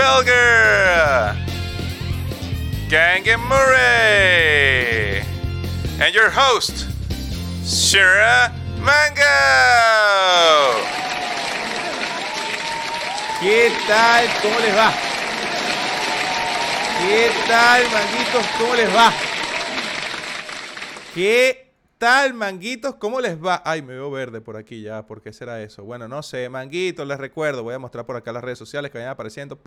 Belger, Gangen Murray, and your host, Shira Mango. ¿Qué tal? ¿Cómo les va? ¿Qué tal, manguitos? ¿Cómo les va? ¿Qué tal, manguitos? ¿Cómo les va? Ay, me veo verde por aquí ya. ¿Por qué será eso? Bueno, no sé, manguitos, les recuerdo. Voy a mostrar por acá las redes sociales que vayan apareciendo.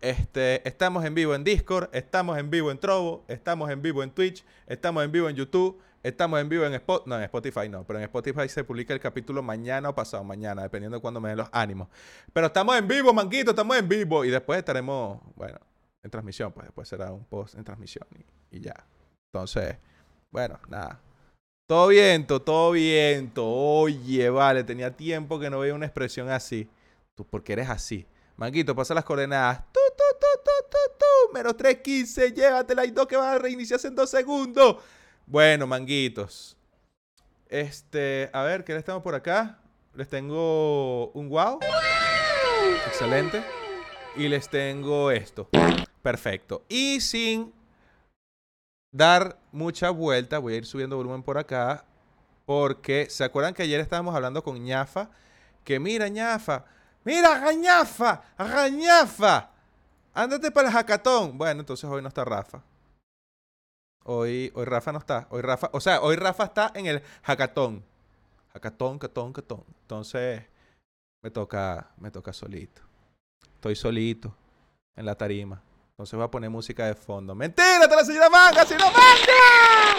Este, estamos en vivo en Discord, estamos en vivo en Trovo, estamos en vivo en Twitch, estamos en vivo en YouTube, estamos en vivo en Spotify. No, en Spotify no, pero en Spotify se publica el capítulo mañana o pasado mañana, dependiendo de cuándo me den los ánimos. Pero estamos en vivo, manguito, estamos en vivo. Y después estaremos, bueno, en transmisión, pues después será un post en transmisión y ya. Entonces, bueno, nada. Todo viento, todo viento. Oye, vale, tenía tiempo que no veía una expresión así. Tú, porque eres así. Manguito, pasa las coordenadas. Tu, tu, tu, tu, tu, tu. Menos 315. Llévatela y dos que van a reiniciarse en dos segundos. Bueno, manguitos. Este, a ver, ¿qué les tengo por acá? Les tengo un wow. Excelente. Y les tengo esto. Perfecto. Y sin dar mucha vuelta, voy a ir subiendo volumen por acá. Porque, ¿se acuerdan que ayer estábamos hablando con ñafa? Que mira, ñafa. Mira, gañafa, gañafa. Ándate para el jacatón. Bueno, entonces hoy no está Rafa. Hoy, hoy Rafa no está. Hoy Rafa, o sea, hoy Rafa está en el hackathon. Hackathon, catón, catón. Entonces, me toca, me toca solito. Estoy solito en la tarima. Entonces voy a poner música de fondo. ¡Mentira! ¡Te la señora Manga! ¡Señora Manga!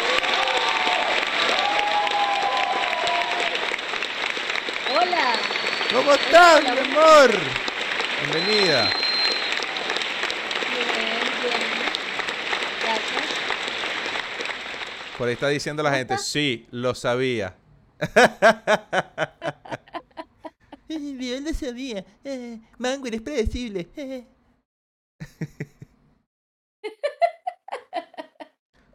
Hola. ¿Cómo estás, mi amor? Bienvenida. Bien, bien. Gracias. Por ahí está diciendo la gente, sí, lo sabía. Yo lo sabía. Eh, Mango, eres predecible.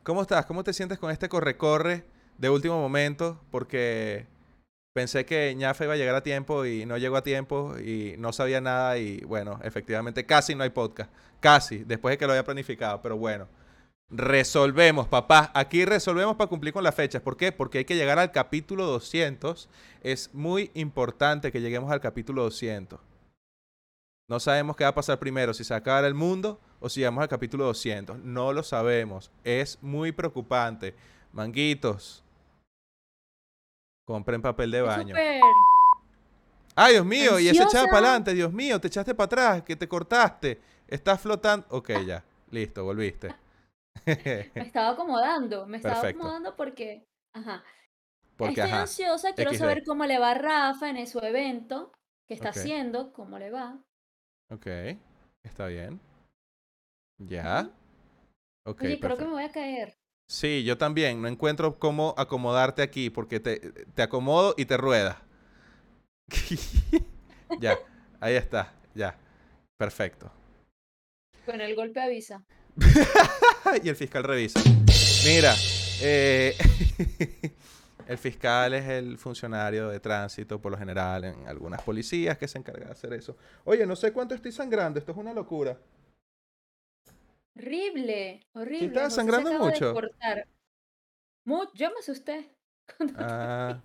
¿Cómo estás? ¿Cómo te sientes con este corre-corre de último momento? Porque pensé que Ñafa iba a llegar a tiempo y no llegó a tiempo y no sabía nada y bueno, efectivamente casi no hay podcast. Casi, después de que lo había planificado, pero bueno. Resolvemos, papá. Aquí resolvemos para cumplir con las fechas. ¿Por qué? Porque hay que llegar al capítulo 200. Es muy importante que lleguemos al capítulo 200. No sabemos qué va a pasar primero, si se acaba el mundo o si llegamos al capítulo 200. No lo sabemos. Es muy preocupante. Manguitos. Compren papel de baño. Ay, Dios mío, y ese Ansiosa. para adelante, Dios mío, te echaste para atrás, que te cortaste. Estás flotando. Ok, ya. Listo, volviste. Me estaba acomodando. Me estaba acomodando porque. Ajá. Porque, Estoy ajá. ansiosa. Quiero XD. saber cómo le va a Rafa en su evento. ¿Qué está haciendo? ¿Cómo le va? Ok, está bien. Ya. Ok, Oye, creo que me voy a caer. Sí, yo también. No encuentro cómo acomodarte aquí porque te, te acomodo y te rueda. ya, ahí está, ya. Perfecto. Con el golpe avisa. y el fiscal revisa. Mira, eh, el fiscal es el funcionario de tránsito por lo general en algunas policías que se encarga de hacer eso. Oye, no sé cuánto estoy sangrando, esto es una locura. Horrible, horrible. se sangrando mucho? Mu- Yo me asusté. te Ah,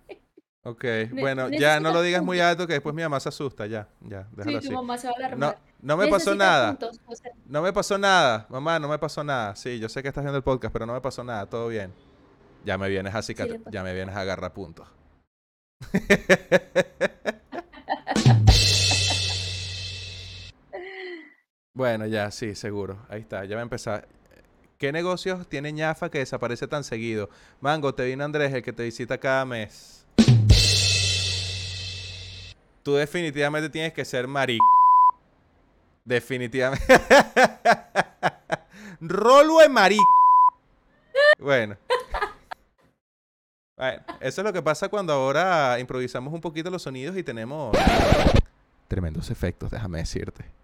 ok. Ne- Bueno, ya no lo digas muy alto que después mi mamá se asusta, ya, ya, déjalo Sí, así. tu mamá se va a No, alarmar. no me pasó nada. puntos. No me pasó nada, mamá, no me pasó nada. Sí, yo sé que estás viendo el podcast, pero no me pasó nada, todo bien. Ya me vienes a pasó. ya me vienes a agarrar puntos. bueno, ya, sí, seguro. Ahí está, ya va a empezar. ¿Qué negocios tiene ñafa que desaparece tan seguido? Mango, te vino Andrés, el que te visita cada mes. Tú definitivamente tienes que ser marico. Definitivamente. Rolo de marico. Bueno. Bueno, eso es lo que pasa cuando ahora improvisamos un poquito los sonidos y tenemos tremendos efectos, déjame decirte.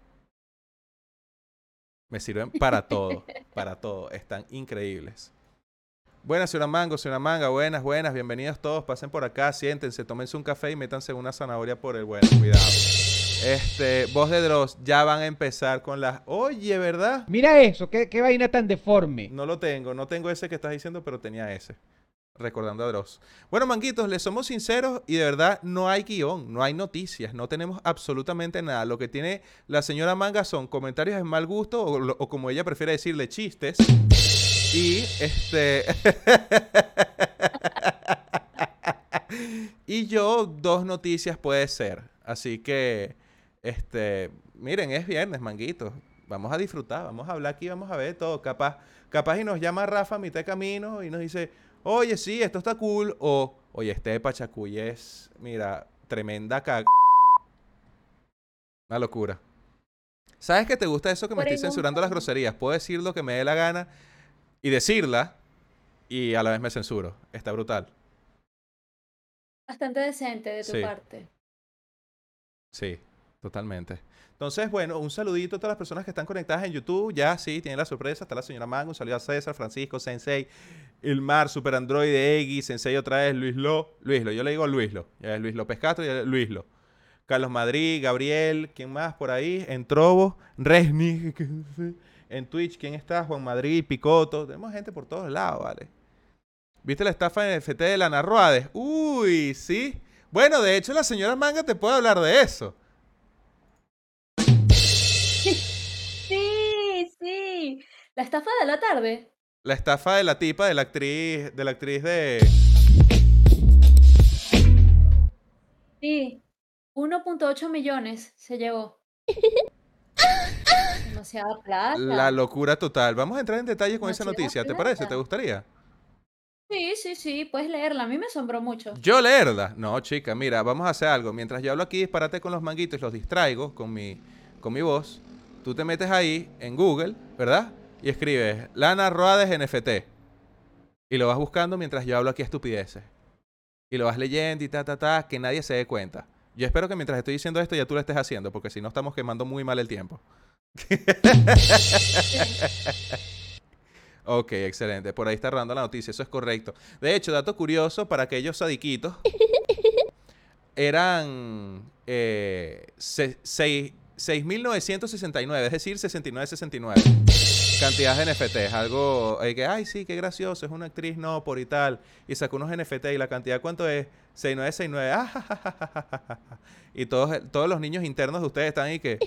Me sirven para todo, para todo. Están increíbles. Buenas, señora Mango, señora Manga, buenas, buenas, bienvenidos todos. Pasen por acá, siéntense, tómense un café y métanse una zanahoria por el bueno. Cuidado. Este, voz de Dross, ya van a empezar con las. Oye, ¿verdad? Mira eso, qué, qué vaina tan deforme. No lo tengo, no tengo ese que estás diciendo, pero tenía ese. Recordando a Dross. Bueno, manguitos, les somos sinceros y de verdad no hay guion, no hay noticias, no tenemos absolutamente nada. Lo que tiene la señora Manga son comentarios de mal gusto o, como ella prefiere decirle, chistes. Y este. y yo, dos noticias puede ser. Así que, este, miren, es viernes, manguitos. Vamos a disfrutar, vamos a hablar aquí, vamos a ver todo. Capaz, capaz y nos llama Rafa a mitad camino y nos dice, oye, sí, esto está cool. O, oye, este de Pachacuy es, mira, tremenda cag... Una locura. ¿Sabes que te gusta eso que me estoy censurando las groserías? Puedo decir lo que me dé la gana y decirla y a la vez me censuro. Está brutal. Bastante decente de tu Sí. parte. Sí, totalmente. Entonces, bueno, un saludito a todas las personas que están conectadas en YouTube. Ya, sí, tienen la sorpresa. Está la señora Mango. Un saludo a César, Francisco, Sensei, Ilmar, Super Android, Eggy, Sensei otra vez, Luis Lo. Luis Lo, yo le digo Luis Lo. Ya es Luis López Castro y Luis Lo. Carlos Madrid, Gabriel, ¿quién más por ahí? En Trovo, Resni. En Twitch, ¿quién está? Juan Madrid, Picoto. Tenemos gente por todos lados, ¿vale? ¿Viste la estafa en FT de Lana Ruades? Uy, sí. Bueno, de hecho, la señora Manga te puede hablar de eso. Sí, sí. La estafa de la tarde. La estafa de la tipa, de la actriz, de la actriz de. Sí. 1.8 millones se llevó. Demasiada plata. La locura total. Vamos a entrar en detalle con esa noticia. ¿Te parece? ¿Te gustaría? Sí, sí, sí, puedes leerla. A mí me asombró mucho. Yo leerla. No, chica, mira, vamos a hacer algo. Mientras yo hablo aquí, disparate con los manguitos y los distraigo con mi, con mi voz. Tú te metes ahí en Google, ¿verdad? Y escribes Lana Ruades NFT. Y lo vas buscando mientras yo hablo aquí estupideces. Y lo vas leyendo y ta, ta, ta, que nadie se dé cuenta. Yo espero que mientras estoy diciendo esto ya tú lo estés haciendo, porque si no estamos quemando muy mal el tiempo. Ok, excelente. Por ahí está rodando la noticia, eso es correcto. De hecho, dato curioso para aquellos sadiquitos, eran eh, se- seis- 6.969, es decir, 6969. Cantidad de NFTs, algo eh, que, ay, sí, qué gracioso, es una actriz, no, por y tal. Y sacó unos NFT y la cantidad, ¿cuánto es? 6969. Ah, ja, ja, ja. Y todos, todos los niños internos de ustedes están ahí que...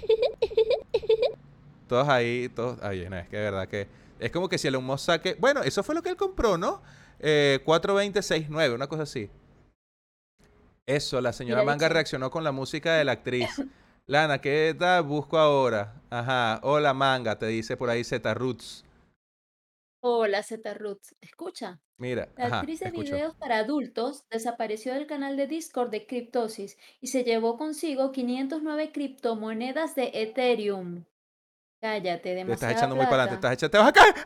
Todos ahí, todos... Ay, no, es que de verdad que... Es como que si el humo saque... Bueno, eso fue lo que él compró, ¿no? Eh, 42069, una cosa así. Eso, la señora Manga reaccionó con la música de la actriz. Lana, ¿qué tal? Busco ahora. Ajá. Hola, Manga, te dice por ahí Z Roots. Hola, Z Roots. Escucha. Mira, La ajá, actriz de escucho. videos para adultos desapareció del canal de Discord de Criptosis y se llevó consigo 509 criptomonedas de Ethereum. Cállate, Te demasiada estás echando muy para adelante, plata. estás echando... ¡Te vas a caer!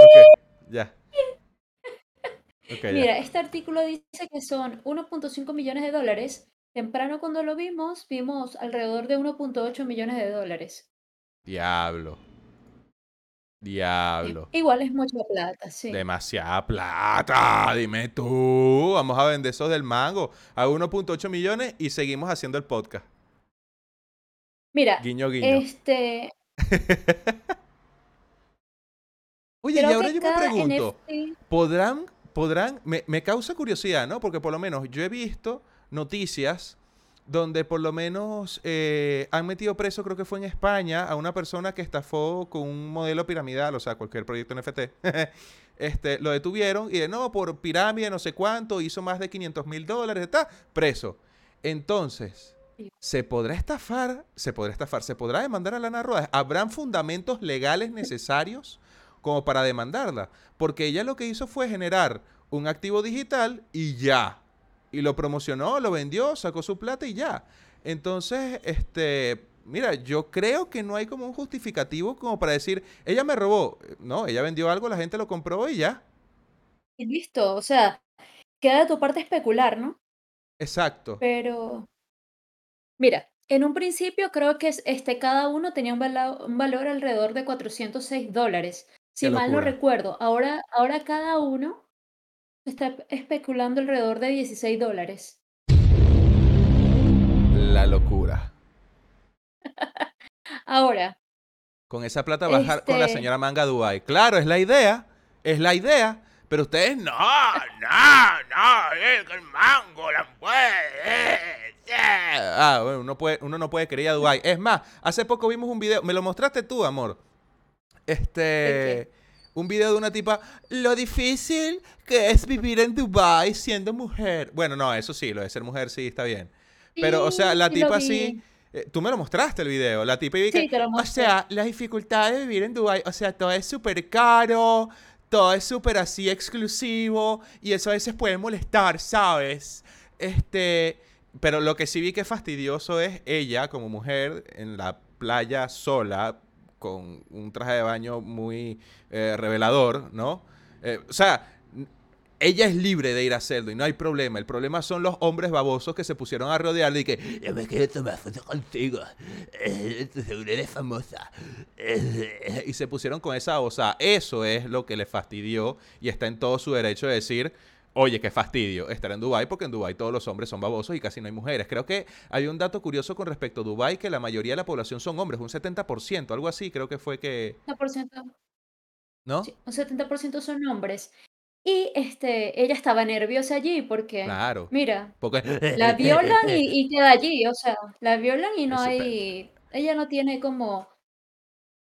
Ok, ya. Ok, ya. Mira, este artículo dice que son 1.5 millones de dólares. Temprano cuando lo vimos, vimos alrededor de 1.8 millones de dólares. Diablo. Diablo. Igual es mucha plata, sí. Demasiada plata, dime tú. Vamos a vender esos del mango a 1.8 millones y seguimos haciendo el podcast. Mira, Guiño, guiño. este, Oye, y ahora yo me pregunto, NFT ¿podrán, podrán, me, me causa curiosidad, ¿no? Porque por lo menos yo he visto noticias donde por lo menos eh, han metido preso, creo que fue en España, a una persona que estafó con un modelo piramidal, o sea, cualquier proyecto NFT. este, lo detuvieron y de no, por pirámide, no sé cuánto, hizo más de 500 mil dólares, está preso. Entonces. ¿se podrá estafar? ¿Se podrá estafar? ¿Se podrá demandar a Lana Ruedas? ¿Habrán fundamentos legales necesarios como para demandarla? Porque ella lo que hizo fue generar un activo digital y ya. Y lo promocionó, lo vendió, sacó su plata y ya. Entonces, este, mira, yo creo que no hay como un justificativo como para decir, ella me robó. No, ella vendió algo, la gente lo compró y ya. y listo, o sea, queda de tu parte especular, ¿no? Exacto. Pero, mira, en un principio creo que es- este, cada uno tenía un, un valor alrededor de 406 dólares. Si mal no recuerdo, ahora, ahora cada uno está especulando alrededor de 16 dólares. La locura. Ahora, Con esa plata bajar con la Este- señora Manga Dubai. Claro, es la idea. Es la idea. Pero ustedes no, no, no, es que el mango la puede. Ah, bueno, uno, puede, uno no puede querer ir a Dubai. Es más, hace poco vimos un video, me lo mostraste tú, amor. Este, ¿De un video de una tipa, lo difícil que es vivir en Dubai siendo mujer. Bueno, no, eso sí, lo de ser mujer sí está bien. Pero, o sea, la sí tipa sí. eh, tú me lo mostraste el video. La tipa y vi que, Sí, te lo O sea, las dificultades de vivir en Dubai, o sea, todo es súper caro, todo es súper así exclusivo y eso a veces puede molestar, ¿sabes? Este, pero lo que sí vi que es fastidioso es ella como mujer en la playa sola con un traje de baño muy eh, revelador, ¿no? Eh, o sea, ella es libre de ir a hacerlo y no hay problema. El problema son los hombres babosos que se pusieron a rodearle y que yo me quiero tomar fotos contigo. Eh, seguro eres famosa. Eh, y se pusieron con esa osa. Eso es lo que le fastidió y está en todo su derecho de decir, oye, qué fastidio estar en Dubái porque en Dubái todos los hombres son babosos y casi no hay mujeres. Creo que hay un dato curioso con respecto a Dubái que la mayoría de la población son hombres, un 70%, algo así creo que fue que... 70%, ¿No? sí, un 70% son hombres. Y este, ella estaba nerviosa allí porque, Claro. mira, Porque... la violan y, y queda allí, o sea, la violan y no hay, ella no tiene como,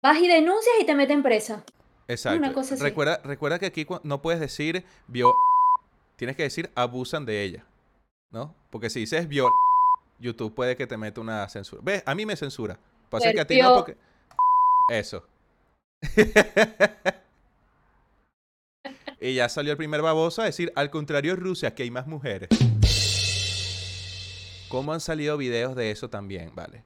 vas y denuncias y te meten presa. Exacto. Una cosa así. Recuerda, recuerda que aquí no puedes decir vio. Tienes que decir abusan de ella. ¿No? Porque si dices vio, YouTube puede que te meta una censura. ¿Ves? A mí me censura. Pasa que a ti no porque. Eso. y ya salió el primer baboso a decir, al contrario, Rusia, que hay más mujeres. ¿Cómo han salido videos de eso también? Vale.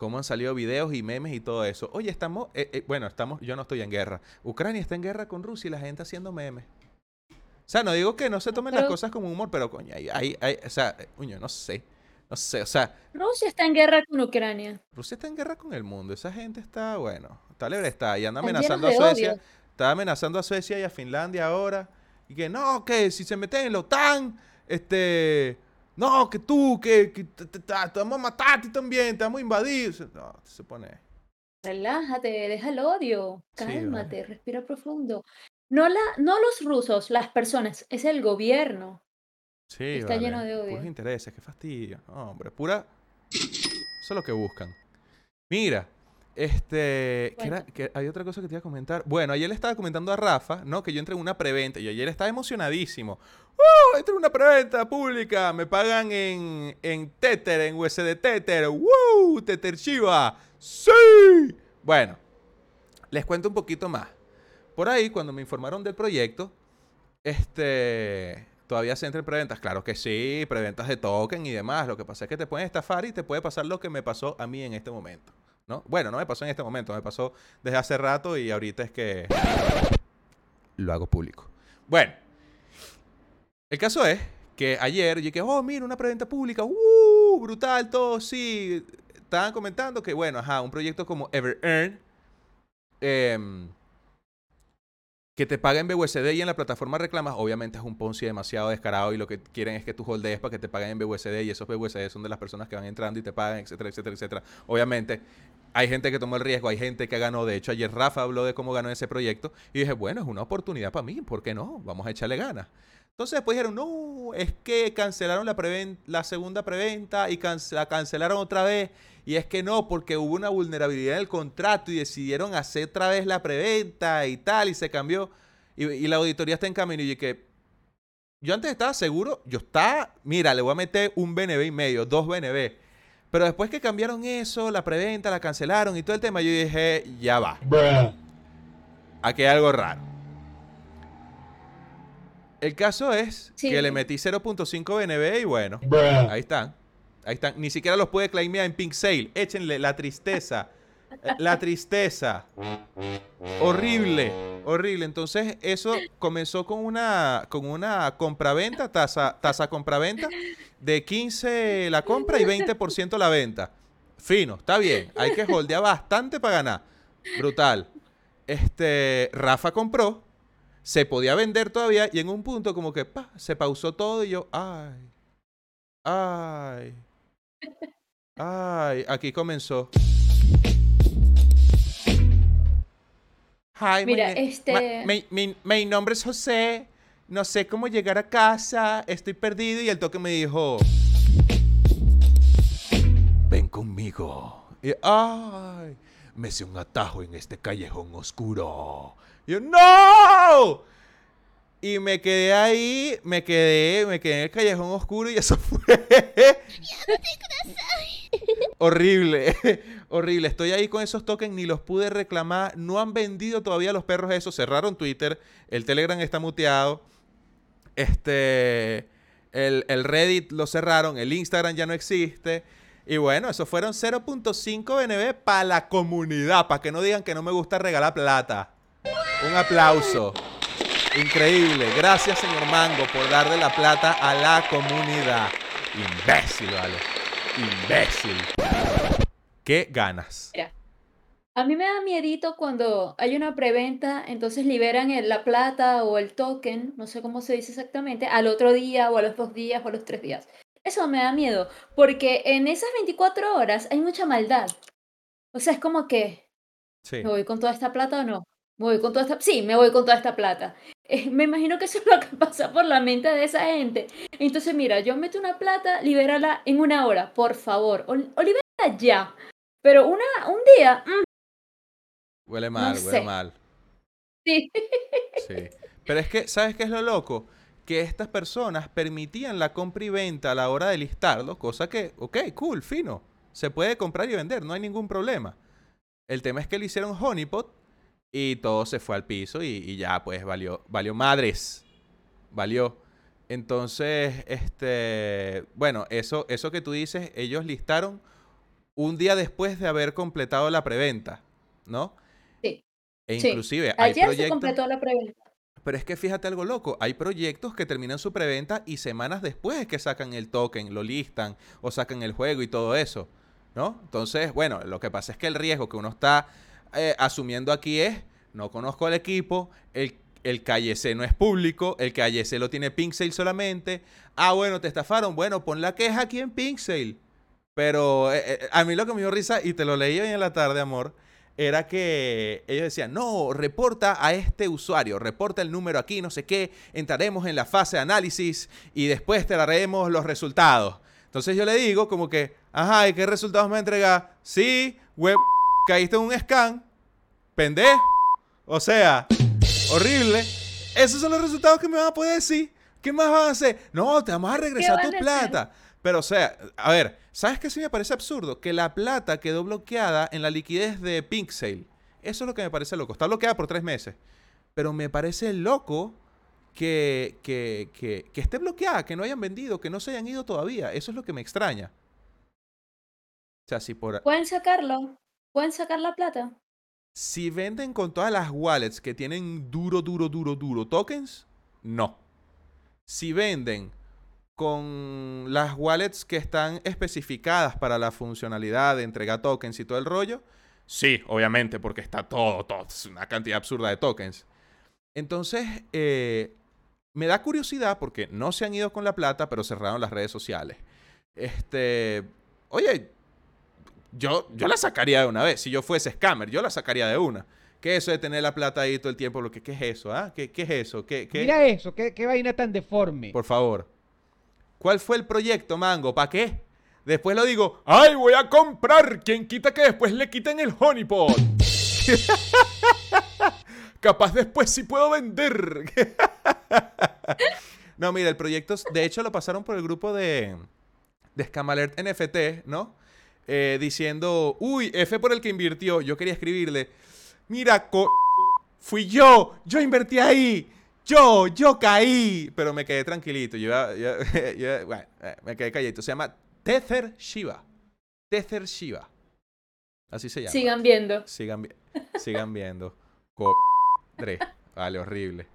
Cómo han salido videos y memes y todo eso. Oye, estamos, eh, eh, bueno, estamos, yo no estoy en guerra. Ucrania está en guerra con Rusia y la gente haciendo memes. O sea, no digo que no se tomen las cosas como humor, pero coño, hay, hay, hay- o sea, eh, coño, no sé. No sé, o sea, Rusia está en guerra con Ucrania. Rusia está en guerra con el mundo. Esa gente está, bueno, está libre está y anda amenazando a Suecia. odio. Está amenazando a Suecia y a Finlandia ahora. Y que no, que si se meten en la OTAN, este. No, que tú, que, que te, te- te- vamos a matar a ti también, te vamos a invadir. No, se pone. Relájate, deja el odio. Sí, Cálmate, respira profundo. No, la, no los rusos, las personas, es el gobierno. Sí, Está vale, lleno de odio. Puros intereses, qué fastidio. No, hombre, pura. Eso es lo que buscan. Mira, este. ¿qué era- qué- hay otra cosa que te iba a comentar. Bueno, ayer le estaba comentando a Rafa, ¿no? Que yo entré en una preventa y ayer estaba emocionadísimo. ¡Uh! Entré en una preventa pública. Me pagan en, en Tether, en USD Tether. ¡Woo! Tether Shiba. ¡Sí! Bueno, les cuento un poquito más. Por ahí, cuando me informaron del proyecto, este. Todavía se entra en preventas. Claro que sí, preventas de token y demás. Lo que pasa es que te pueden estafar y te puede pasar lo que me pasó a mí en este momento. ¿No? Bueno, no me pasó en este momento, me pasó desde hace rato y ahorita es que lo hago público. Bueno, el caso es que ayer yo dije, oh, mira, una preventa pública, ¡uh! Brutal, todo, sí. Estaban comentando que, bueno, ajá, un proyecto como EverEarn, em, que te paguen BUSD y en la plataforma reclamas, obviamente es un Ponzi demasiado descarado y lo que quieren es que tú holdees para que te paguen en BUSD y esos BUSD son de las personas que van entrando y te pagan, etcétera, etcétera, etcétera. Obviamente hay gente que tomó el riesgo, hay gente que ganó. De hecho, ayer Rafa habló de cómo ganó ese proyecto y dije, bueno, es una oportunidad para mí, ¿por qué no? Vamos a echarle ganas. Entonces después dijeron, no, es que cancelaron la, la segunda preventa y la cancelaron otra vez. Y es que no, porque hubo una vulnerabilidad en el contrato y decidieron hacer otra vez la preventa y tal, y se cambió. Y, la auditoría está en camino. Y que yo antes estaba seguro, yo estaba, mira, le voy a meter un BNB y medio, dos BNB. Pero después que cambiaron eso, la preventa, la cancelaron y todo el tema, yo dije, ya va. Aquí hay algo raro. El caso es Sí. que le metí 0.5 BNB y bueno, ahí están. Ahí están. Ni siquiera los puede claimear en Pink Sale. Échenle la tristeza. La tristeza. Horrible. Horrible. Entonces, eso comenzó con una, con una compraventa, tasa, tasa compraventa, de 15 la compra y 20% la venta. Fino, está bien. Hay que holdear bastante para ganar. Brutal. Este, Rafa compró, se podía vender todavía y en un punto como que pa, se pausó todo y yo, ay. Ay. Ay, aquí comenzó. Hi, my Mira, ma- este- mi, mi- mi nombre es José. No sé cómo llegar a casa. Estoy perdido. Y el toque me dijo: Ven conmigo. Y, ay, me hice un atajo en este callejón oscuro. Y yo, ¡No! Y me quedé ahí, me quedé, me quedé en el callejón oscuro y eso fue horrible, horrible. Estoy ahí con esos tokens, ni los pude reclamar. No han vendido todavía los perros esos. Cerraron Twitter, el Telegram está muteado. Este, el, el Reddit lo cerraron, el Instagram ya no existe. Y bueno, eso fueron 0.5 BNB para la comunidad, para que no digan que no me gusta regalar plata. Un aplauso. Increíble. Gracias, señor Mango, por darle la plata a la comunidad. Imbécil, vale. Imbécil. ¿Qué ganas? Mira, a mí me da miedito cuando hay una preventa, entonces liberan el- la plata o el token, no sé cómo se dice exactamente, al otro día o a los dos días o a los tres días. Eso me da miedo, porque en esas 24 horas hay mucha maldad. O sea, es como que, Sí. ¿me voy con toda esta plata o no? ¿Me voy con toda esta? Sí, me voy con toda esta plata. Eh, me imagino que eso es lo que pasa por la mente de esa gente. Entonces, mira, yo meto una plata, libérala en una hora, por favor. O, o libérala ya. Pero una, un día, mm, Huele mal, huele sé. mal. sí. Sí. Pero es que, ¿sabes qué es lo loco? Que estas personas permitían la compra y venta a la hora de listarlo, cosa que, ok, cool, fino. Se puede comprar y vender, no hay ningún problema. El tema es que le hicieron honeypot y todo se fue al piso y, y ya, pues, valió, valió madres. Valió. Entonces, este, bueno, eso, eso que tú dices, ellos listaron un día después de haber completado la preventa, ¿no? Sí. E Sí. inclusive hay Ayer se proyectos... completó la preventa. Pero es que fíjate algo loco, hay proyectos que terminan su preventa y semanas después es que sacan el token, lo listan o sacan el juego y todo eso, ¿no? Entonces, bueno, lo que pasa es que el riesgo que uno está eh, asumiendo aquí es, no conozco al equipo, el, el calle C no es público, el calle C lo tiene Pinksale solamente, ah, bueno, te estafaron, bueno, pon la queja aquí en Pinksale. Pero eh, eh, a mí lo que me dio risa, y te lo leí hoy en la tarde, amor, era que ellos decían, no, reporta a este usuario, reporta el número aquí, no sé qué, entraremos en la fase de análisis y después te daremos los resultados. Entonces yo le digo como que, ajá, ¿y qué resultados me entrega? Sí, web, caíste en un scan, pendejo. O sea, horrible. Esos son los resultados que me van a poder decir. ¿Qué más van a hacer? No, te vamos a regresar tu a hacer? Pero, o sea, a ver, ¿sabes qué sí me parece absurdo? Que la plata quedó bloqueada en la liquidez de Pinksale. Eso es lo que me parece loco. Está bloqueada por tres meses. Pero me parece loco que, que, que, que esté bloqueada, que no hayan vendido, que no se hayan ido todavía. Eso es lo que me extraña. O sea, si por, Pueden sacarlo. Pueden sacar la plata. si venden con todas las wallets que tienen duro, duro, duro, duro tokens, no. Si venden con las wallets que están especificadas para la funcionalidad de entregar tokens y todo el rollo, sí, obviamente, porque está todo, todo, es una cantidad absurda de tokens. Entonces, eh, me da curiosidad porque no se han ido con la plata, pero cerraron las redes sociales. Este, oye, yo, yo la sacaría de una vez. Si yo fuese scammer, yo la sacaría de una. ¿Qué es eso de tener la plata ahí todo el tiempo? Lo que, ¿Qué es eso? ¿Ah? ¿Qué, qué es eso? ¿Qué, qué? Mira eso, qué, qué vaina tan deforme. Por favor. ¿Cuál fue el proyecto, Mango? ¿Para qué? Después lo digo, ¡ay, voy a comprar! ¿Quién quita que después le quiten el honeypot? Capaz después sí puedo vender. no, mira, el proyecto, de hecho lo pasaron por el grupo de, de Scamalert NFT, ¿no? Eh, diciendo, uy, F por el que invirtió. Yo quería escribirle, mira, co- fui yo, yo invertí ahí. Yo, yo caí. Pero me quedé tranquilito. Yo, yo- yo- bueno, eh, me quedé calladito. Se llama Tether Shiva. Tether Shiva. Así se llama. Sigan viendo. Sigan, vi- sigan viendo. Co-. Vale, horrible.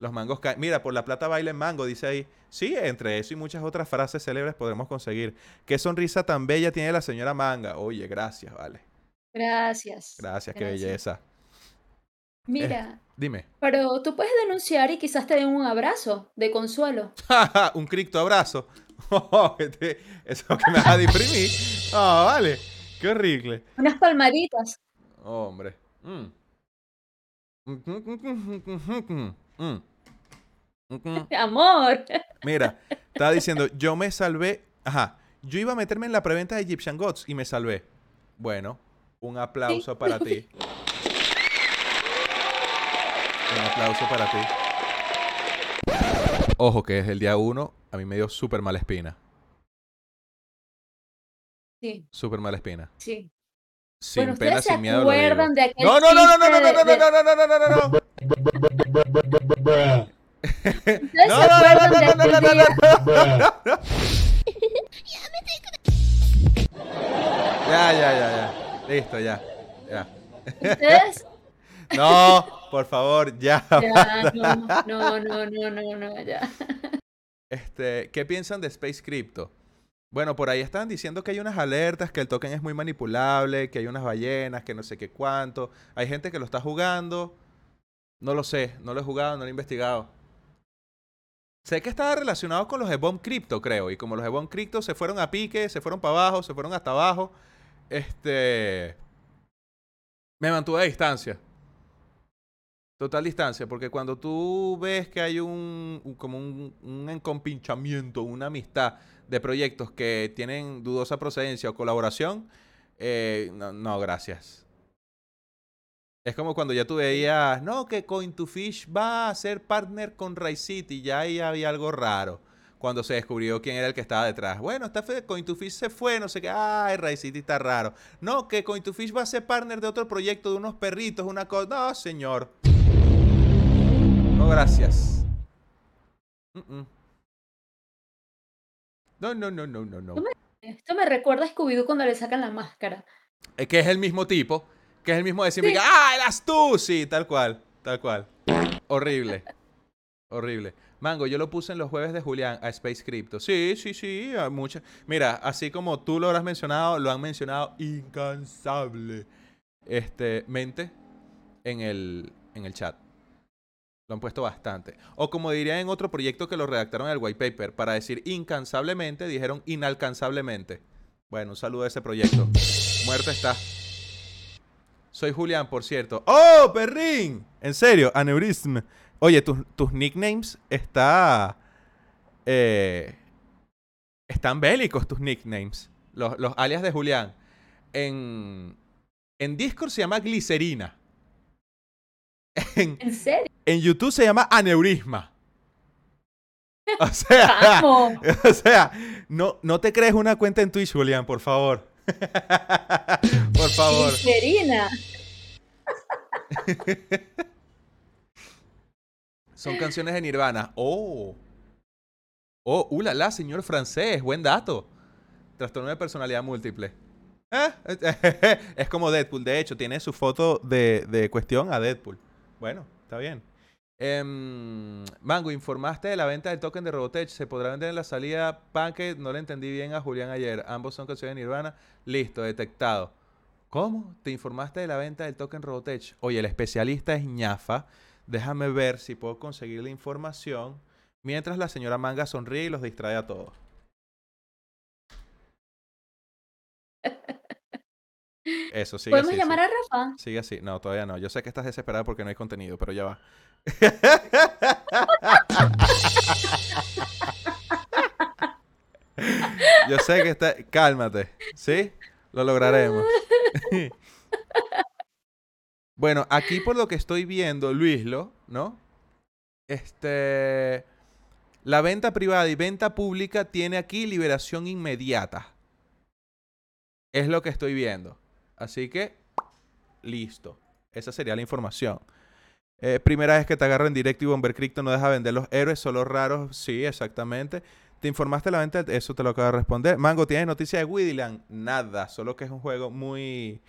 Los mangos caen. Mira, por la plata baila en mango, dice ahí. Sí, entre eso y muchas otras frases célebres podremos conseguir. Qué sonrisa tan bella tiene la señora Manga. Oye, gracias, vale. Gracias. Gracias, qué belleza. Mira, Dime. pero tú puedes denunciar y quizás te den un abrazo de consuelo. un cripto abrazo. Oh, este- Eso que me vas a deprimir. Ah, vale. Qué horrible. Unas palmaditas. Hombre. Mm. Mm. Mm. Amor. Mira, estaba diciendo, yo me salvé. Ajá. Yo iba a meterme en la preventa de Egyptian Gods y me salvé. Bueno, un aplauso para ti. Un aplauso para ti. Ojo que es el día uno, a mí me dio súper mala espina. Sí, Súper mala espina. sí. Sin bueno, pena, ¿ustedes se sin miedo. lo digo. acuerdan de aquel No, no, no, no, no, no, no, no, chiste no, de- no, no, no, no, no, no, no. ¿Ustedes No, se no, no, acuerdan no, de no, no, aquel no, no, día? no. Ya, ya, ya, ya. Listo, ya. Ya. ¿Ustedes? No, por favor, ya. Ya, no, no, no, no, no, no, ya. Este, ¿qué piensan de Space Crypto? Bueno, por ahí estaban diciendo que hay unas alertas, que el token es muy manipulable, que hay unas ballenas, que no sé qué cuánto. Hay gente que lo está jugando. No lo sé, no lo he jugado, no lo he investigado. Sé que estaba relacionado con los de Bomb Crypto, creo. Y como los de Bomb Crypto se fueron a pique, se fueron para abajo, se fueron hasta abajo. Este. Me mantuve a distancia. Total distancia, porque cuando tú ves que hay un, un- como un, un encompinchamiento, una amistad de proyectos que tienen dudosa procedencia o colaboración, eh, no, no, gracias. Es como cuando ya tú veías, no, que Coin2Fish va a ser partner con City, ya ahí había algo raro. Cuando se descubrió quién era el que estaba detrás. Bueno, está fe- Coin2Fish se fue, no sé qué. Ay, Ray City está raro. No, que Coin2Fish va a ser partner de otro proyecto, de unos perritos, una cosa. No, señor. Gracias. Mm, mm. No, no, no, no, no, no. Esto me recuerda a Scooby-Doo cuando le sacan la máscara. Es que es el mismo tipo, que es el mismo de siempre. que, ¡Ah, eras tú! Sí, tal cual, tal cual. Horrible. Horrible. Mango, yo lo puse en los jueves de Julián a Space Crypto. Sí, sí, sí, muchas. Mira, así como tú lo habrás mencionado, lo han mencionado incansable. Este, mente en el, en el chat. Lo han puesto bastante. O como dirían en otro proyecto que lo redactaron en el white paper, para decir incansablemente, dijeron inalcanzablemente. Bueno, un saludo a ese proyecto. Muerto está. Soy Julián, por cierto. ¡Oh, perrín! En serio, aneurism. Oye, tus, tus nicknames está. eh, están bélicos tus nicknames. Los, los alias de Julián. En, en Discord se llama glicerina. En, ¿En serio? en YouTube se llama aneurisma. O sea, ¡Vamos! o sea, no, no te crees una cuenta en Twitch, Julián, por favor. por favor. Son canciones de Nirvana. Oh. Oh, uh, la, la, señor francés. Buen dato. Trastorno de personalidad múltiple. Eh, Es como Deadpool. De hecho, tiene su foto de, de cuestión a Deadpool. Bueno, está bien. Em, Mango, informaste de la venta del token de Robotech. Se podrá vender en la salida Pancake. No le entendí bien a Julián ayer. Ambos son canciones Nirvana. Listo, detectado. ¿Cómo? ¿Te informaste de la venta del token Robotech? Oye, el especialista es ñafa. Déjame ver si puedo conseguir la información. Mientras la señora Manga sonríe y los distrae a todos. Eso, sigue ¿Podemos así. llamar sí. a Rafa? Sigue así. No, todavía no. Yo sé que estás desesperada porque no hay contenido, pero ya va. Yo sé que está... Cálmate. ¿Sí? Lo lograremos. bueno, aquí por lo que estoy viendo, Luislo, ¿no? Este... La venta privada y venta pública tiene aquí liberación inmediata. Es lo que estoy viendo. Así que, listo. Esa sería la información. Eh, primera vez que te agarro en directo y Bomber Crypto no deja vender los héroes, solo raros. Sí, exactamente. ¿Te informaste la venta? Eso te lo acabo de responder. Mango, ¿tienes noticia de Widiland? Nada, solo que es un juego muy...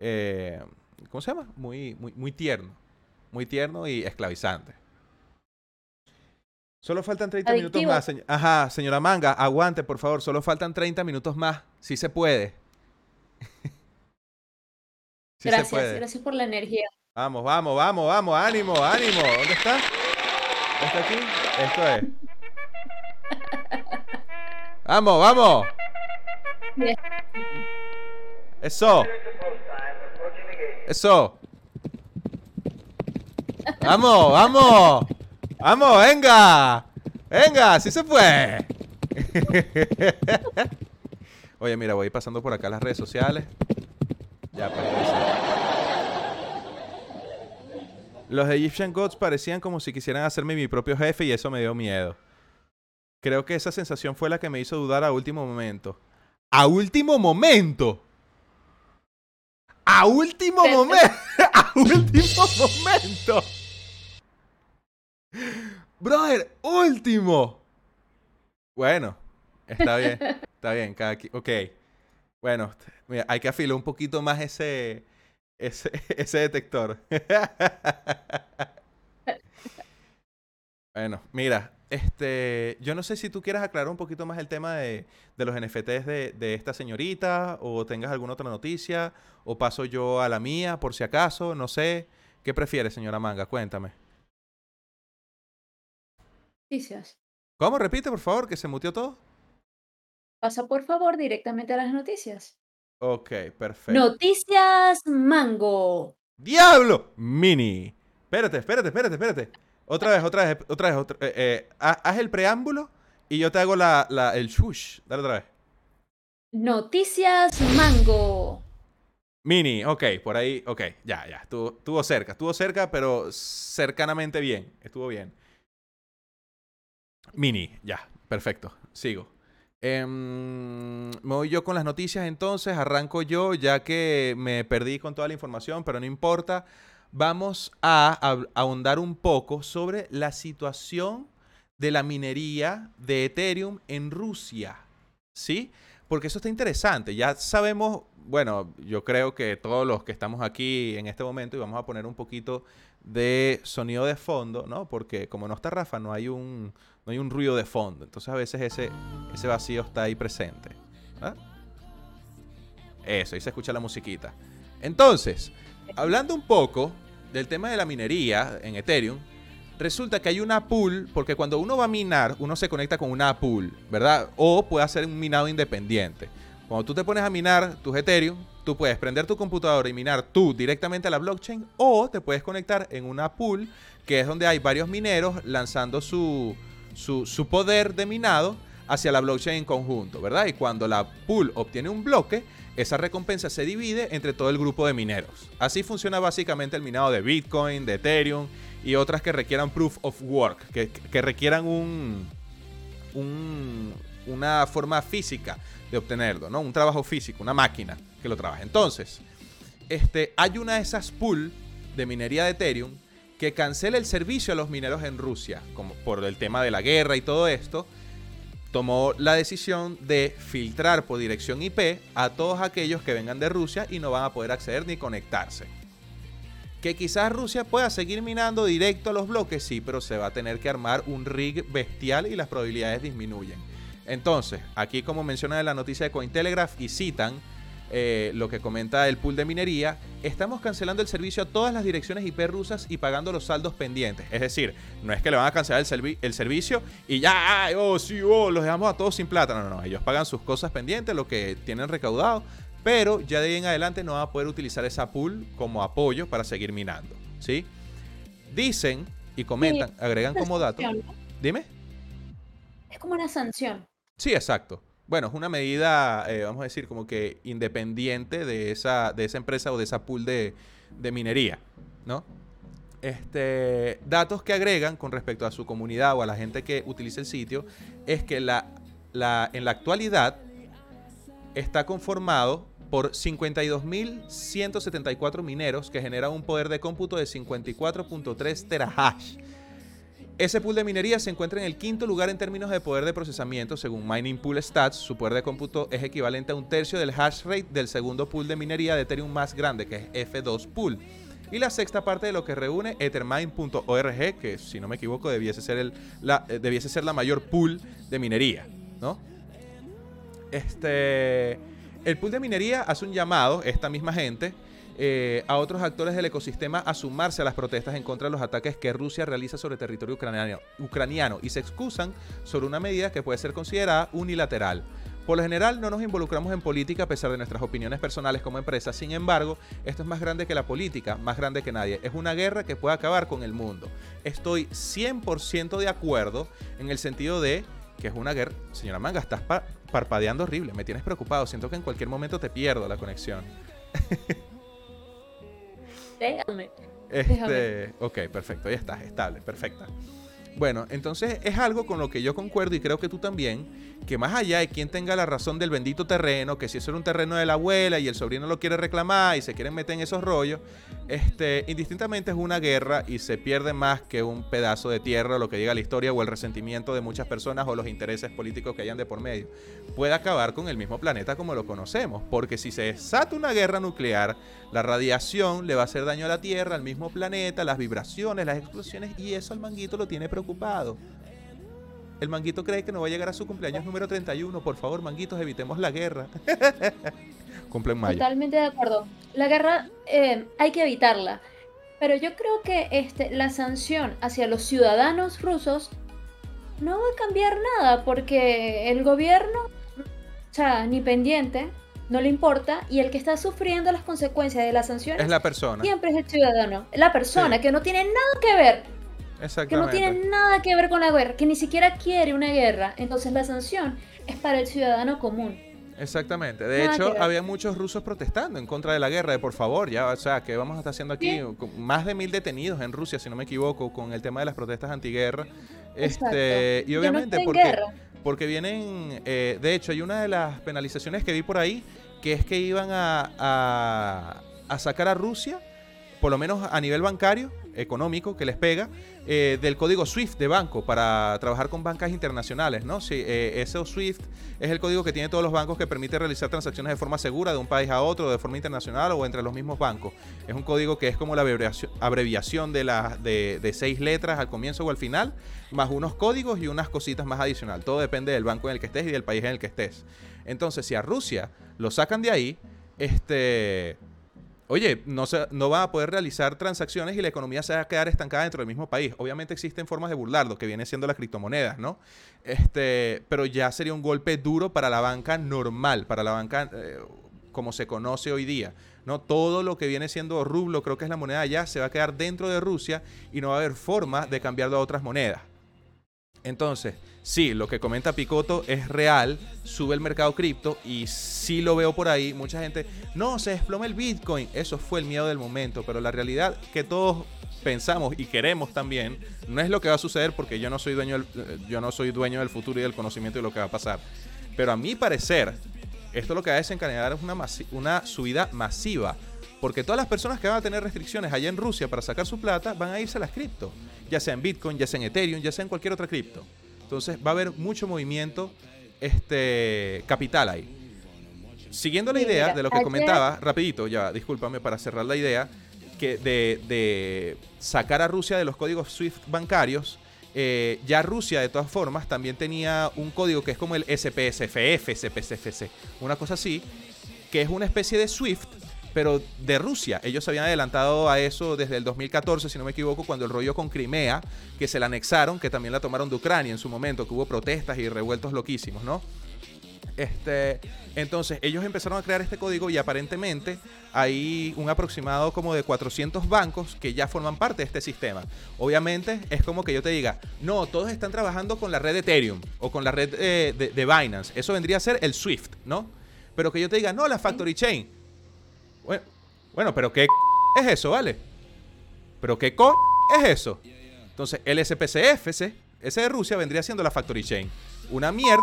eh, ¿Cómo se llama? Muy, muy, muy tierno. Muy tierno y esclavizante. Solo faltan 30 minutos más. Ajá, señora Manga, aguante, por favor. Solo faltan 30 minutos más. Si se puede. Sí se gracias, puede. gracias por la energía. Vamos, vamos, vamos, vamos, ánimo, ánimo. ¿Dónde está? ¿Está aquí? Esto es. Vamos, vamos. Eso. Eso. Vamos, vamos. Vamos, venga. Venga, sí se fue. Oye, mira, voy pasando por acá las redes sociales. Ya, empezar. Los Egyptian Gods parecían como si quisieran hacerme mi propio jefe y eso me dio miedo. Creo que esa sensación fue la que me hizo dudar a último momento. ¡A último momento! ¡A último momento! ¡A último momento! Brother, último. Bueno, está bien. Está bien, cada qui- Ok. Bueno, mira, hay que afilar un poquito más ese, ese, ese detector. Bueno, mira, este, yo no sé si tú quieras aclarar un poquito más el tema de, de los NFTs de, de esta señorita o tengas alguna otra noticia o paso yo a la mía por si acaso, no sé. ¿Qué prefieres, señora Manga? Cuéntame. noticias. ¿Cómo? Repite, por favor, que se muteó todo. Pasa por favor directamente a las noticias. Ok, perfecto. Noticias Mango. ¡Diablo! Mini. Espérate, espérate, espérate, espérate. Otra vez, otra vez, otra vez. otra- eh, eh, ha- haz el preámbulo y yo te hago la, la- el shush. Dale otra vez. Noticias Mango. Mini, ok, por ahí, ok, ya, ya. Estuvo, estuvo cerca, estuvo cerca, pero cercanamente bien. Estuvo bien. Mini, ya, perfecto. Sigo. Em, me voy yo con las noticias entonces, arranco yo ya que me perdí con toda la información, pero no importa. Vamos a ahondar un poco sobre la situación de la minería de Ethereum en Rusia. ¿Sí? Porque eso está interesante. Ya sabemos, bueno, yo creo que todos los que estamos aquí en este momento, y vamos a poner un poquito de sonido de fondo, ¿no? Porque como no está Rafa, no hay un, no hay un ruido de fondo. Entonces a veces ese, ese vacío está ahí presente. ¿ah? Eso, ahí se escucha la musiquita. Entonces, hablando un poco del tema de la minería en Ethereum, resulta que hay una pool, porque cuando uno va a minar, uno se conecta con una pool, ¿verdad? O puede hacer un minado independiente. Cuando tú te pones a minar tus Ethereum, tú puedes prender tu computadora y minar tú directamente a la blockchain, o te puedes conectar en una pool, que es donde hay varios mineros lanzando su, su, su poder de minado hacia la blockchain en conjunto, ¿verdad? Y cuando la pool obtiene un bloque, esa recompensa se divide entre todo el grupo de mineros. Así funciona básicamente el minado de Bitcoin, de Ethereum y otras que requieran proof of work, que, que requieran un, un- una forma física de obtenerlo, ¿no? Un trabajo físico, una máquina que lo trabaje. Entonces, este, hay una de esas pool de minería de Ethereum que cancela el servicio a los mineros en Rusia, como por el tema de la guerra y todo esto, tomó la decisión de filtrar por dirección IP a todos aquellos que vengan de Rusia y no van a poder acceder ni conectarse. Que quizás Rusia pueda seguir minando directo a los bloques, sí, pero se va a tener que armar un rig bestial y las probabilidades disminuyen. Entonces, aquí como menciona en la noticia de Cointelegraph y citan eh, lo que comenta el pool de minería, estamos cancelando el servicio a todas las direcciones IP rusas y pagando los saldos pendientes. Es decir, no es que le van a cancelar el, servi- el servicio y ya, ay, oh, sí, oh, los dejamos a todos sin plata. No, no, no, ellos pagan sus cosas pendientes, lo que tienen recaudado, pero ya de ahí en adelante no van a poder utilizar esa pool como apoyo para seguir minando, ¿sí? Dicen y comentan, agregan como dato. sanción, ¿no? Dime. Es como una sanción. Sí, exacto. Bueno, es una medida, eh, vamos a decir, como que independiente de esa, de esa empresa o de esa pool de, minería, ¿no? Este, datos que agregan con respecto a su comunidad o a la gente que utiliza el sitio es que la, la- en la actualidad está conformado por 52.174 mineros que generan un poder de cómputo de 54.3 terahash. Ese pool de minería se encuentra en el quinto lugar en términos de poder de procesamiento según Mining Pool Stats. Su poder de cómputo es equivalente a un tercio del hash rate del segundo pool de minería de Ethereum más grande, que es F2 Pool. Y la sexta parte de lo que reúne Ethermine.org, que si no me equivoco debiese ser, el, la, eh, debiese ser la mayor pool de minería. Este, el pool de minería hace un llamado, esta misma gente, eh, a otros actores del ecosistema a sumarse a las protestas en contra de los ataques que Rusia realiza sobre territorio ucraniano, ucraniano y se excusan sobre una medida que puede ser considerada unilateral. Por lo general no nos involucramos en política a pesar de nuestras opiniones personales como empresa, sin embargo, esto es más grande que la política, más grande que nadie. Es una guerra que puede acabar con el mundo. Estoy 100% de acuerdo en el sentido de que es una guerra. Señora Manga, estás pa- parpadeando horrible, me tienes preocupado, siento que en cualquier momento te pierdo la conexión. Déjame. Este, ok, perfecto, ya estás, estable, perfecta. Bueno, entonces es algo con lo que yo concuerdo y creo que tú también, que más allá de quien tenga la razón del bendito terreno, que si eso era un terreno de la abuela y el sobrino lo quiere reclamar y se quieren meter en esos rollos, este, indistintamente es una guerra y se pierde más que un pedazo de tierra, lo que diga la historia o el resentimiento de muchas personas o los intereses políticos que hayan de por medio. Puede acabar con el mismo planeta como lo conocemos, porque si se desata una guerra nuclear, la radiación le va a hacer daño a la Tierra, al mismo planeta, las vibraciones, las explosiones, y eso al manguito lo tiene preocupado. El manguito cree que no va a llegar a su cumpleaños número 31. Por favor, manguitos, evitemos la guerra. Cumple en mayo. Totalmente de acuerdo. La guerra eh, hay que evitarla. Pero yo creo que este, la sanción hacia los ciudadanos rusos no va a cambiar nada porque el gobierno, o sea, ni pendiente, no le importa y el que está sufriendo las consecuencias de las sanciones Es la persona. siempre es el ciudadano, la persona Sí. que no tiene nada que ver, que no tiene nada que ver con la guerra, que ni siquiera quiere una guerra. Entonces la sanción es para el ciudadano común. Exactamente. De Nada hecho, había muchos rusos protestando en contra de la guerra. De por favor, ya, o sea, ¿qué vamos a estar haciendo aquí? Sí. Más de mil detenidos en Rusia, si no me equivoco, con el tema de las protestas antiguerra. Exacto. Este, y no obviamente, porque, guerra. porque vienen. eh, de hecho, hay una de las penalizaciones que vi por ahí que es que iban a, a, a sacar a Rusia, por lo menos a nivel bancario, económico, que les pega, eh, del código SWIFT de banco para trabajar con bancas internacionales, ¿no? Eh, ese SWIFT es el código que tienen todos los bancos que permite realizar transacciones de forma segura de un país a otro, de forma internacional o entre los mismos bancos. Es un código que es como la abreviación, abreviación de, las de, de seis letras al comienzo o al final, más unos códigos y unas cositas más adicional. Todo depende del banco en el que estés y del país en el que estés. Entonces, si a Rusia lo sacan de ahí, este... Oye, no, se, no va a poder realizar transacciones y la economía se va a quedar estancada dentro del mismo país. Obviamente existen formas de burlarlo, que viene siendo las criptomonedas, ¿no? Este, pero ya sería un golpe duro para la banca normal, para la banca eh, como se conoce hoy día. ¿no? Todo lo que viene siendo rublo, creo que es la moneda allá, se va a quedar dentro de Rusia y no va a haber forma de cambiarlo a otras monedas. Entonces, sí, lo que comenta Picoto es real, sube el mercado cripto y sí lo veo por ahí. Mucha gente, no, se desploma el Bitcoin. Eso fue el miedo del momento, pero la realidad que todos pensamos y queremos también no es lo que va a suceder porque yo no soy dueño del, eh, yo no soy dueño del futuro y del conocimiento de lo que va a pasar. Pero a mi parecer, esto lo que va a desencadenar es una, una subida masiva. Porque todas las personas que van a tener restricciones allá en Rusia para sacar su plata van a irse a las cripto. Ya sea en Bitcoin, ya sea en Ethereum, ya sea en cualquier otra cripto. Entonces va a haber mucho movimiento este, capital ahí. Siguiendo la idea mira, de lo que ayer- comentaba, rapidito, ya, discúlpame para cerrar la idea, que de, de sacar a Rusia de los códigos SWIFT bancarios, eh, ya Rusia de todas formas también tenía un código que es como el SPSFF, SPSFC, una cosa así, que es una especie de SWIFT, pero de Rusia. Ellos se habían adelantado a eso desde el 2014, si no me equivoco, cuando el rollo con Crimea, que se la anexaron, que también la tomaron de Ucrania en su momento, que hubo protestas y revueltos loquísimos, ¿no? Este, entonces, ellos empezaron a crear este código y aparentemente hay un aproximado como de 400 bancos que ya forman parte de este sistema. Obviamente, es como que yo te diga, no, todos están trabajando con la red Ethereum o con la red eh, de, de Binance. Eso vendría a ser el SWIFT, ¿no? Pero que yo te diga, no, la Factory Chain. Bueno, bueno pero ¿qué es eso, vale? ¿Pero qué co es eso? Entonces, el SPCF, ese, de Rusia, vendría siendo la Factory Chain. Una mierda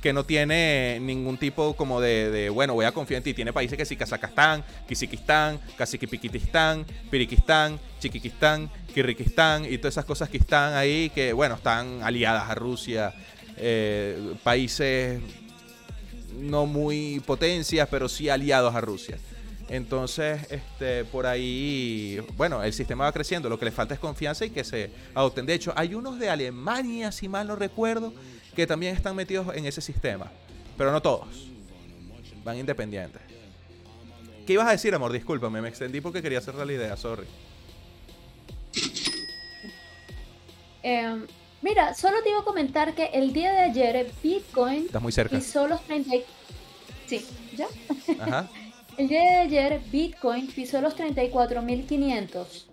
que no tiene ningún tipo como de, de, bueno, voy a confiar en ti. Tiene países que sí, Kazajstán, Kizikistán, Kazikipiquitistán, Piriquistán, Chiquiquistán, Kirriquistán y todas esas cosas que están ahí que, bueno, están aliadas a Rusia. eh, países no muy potencias, pero sí aliados a Rusia. Entonces, este, por ahí, bueno, el sistema va creciendo. Lo que le falta es confianza y que se adopten. De hecho, hay unos de Alemania, si mal no recuerdo, que también están metidos en ese sistema. Pero no todos. Van independientes. ¿Qué ibas a decir, amor? Discúlpame, me extendí porque quería cerrar la idea, sorry. Em, mira, solo te iba a comentar que el día de ayer Bitcoin Estás muy cerca. pisó los 30... y- Sí, ¿ya? Ajá. El día de ayer Bitcoin pisó los 34.500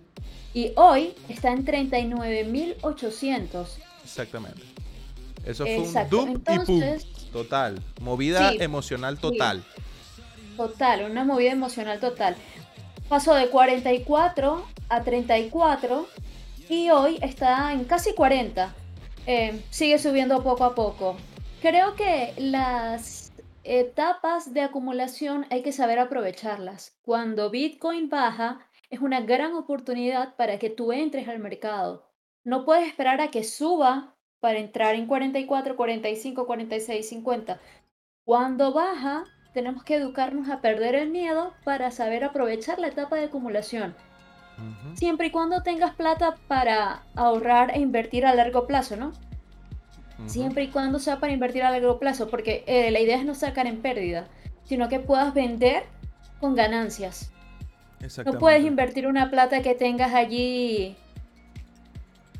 y hoy está en 39.800. Exactamente. Eso fue Exacto, un dup y pum. entonces- Total. Movida Sí, emocional total. Total, una movida emocional total. Pasó de 44 a 34 y hoy está en casi 40. Eh, sigue subiendo poco a poco. Creo que las etapas de acumulación hay que saber aprovecharlas. Cuando Bitcoin baja, es una gran oportunidad para que tú entres al mercado. No puedes esperar a que suba para entrar en 44, 45, 46, 50. Cuando baja, tenemos que educarnos a perder el miedo para saber aprovechar la etapa de acumulación. Siempre y cuando tengas plata para ahorrar e invertir a largo plazo, ¿no? Siempre y cuando sea para invertir a largo plazo, porque eh, la idea es no sacar en pérdida, sino que puedas vender con ganancias. No puedes invertir una plata que tengas allí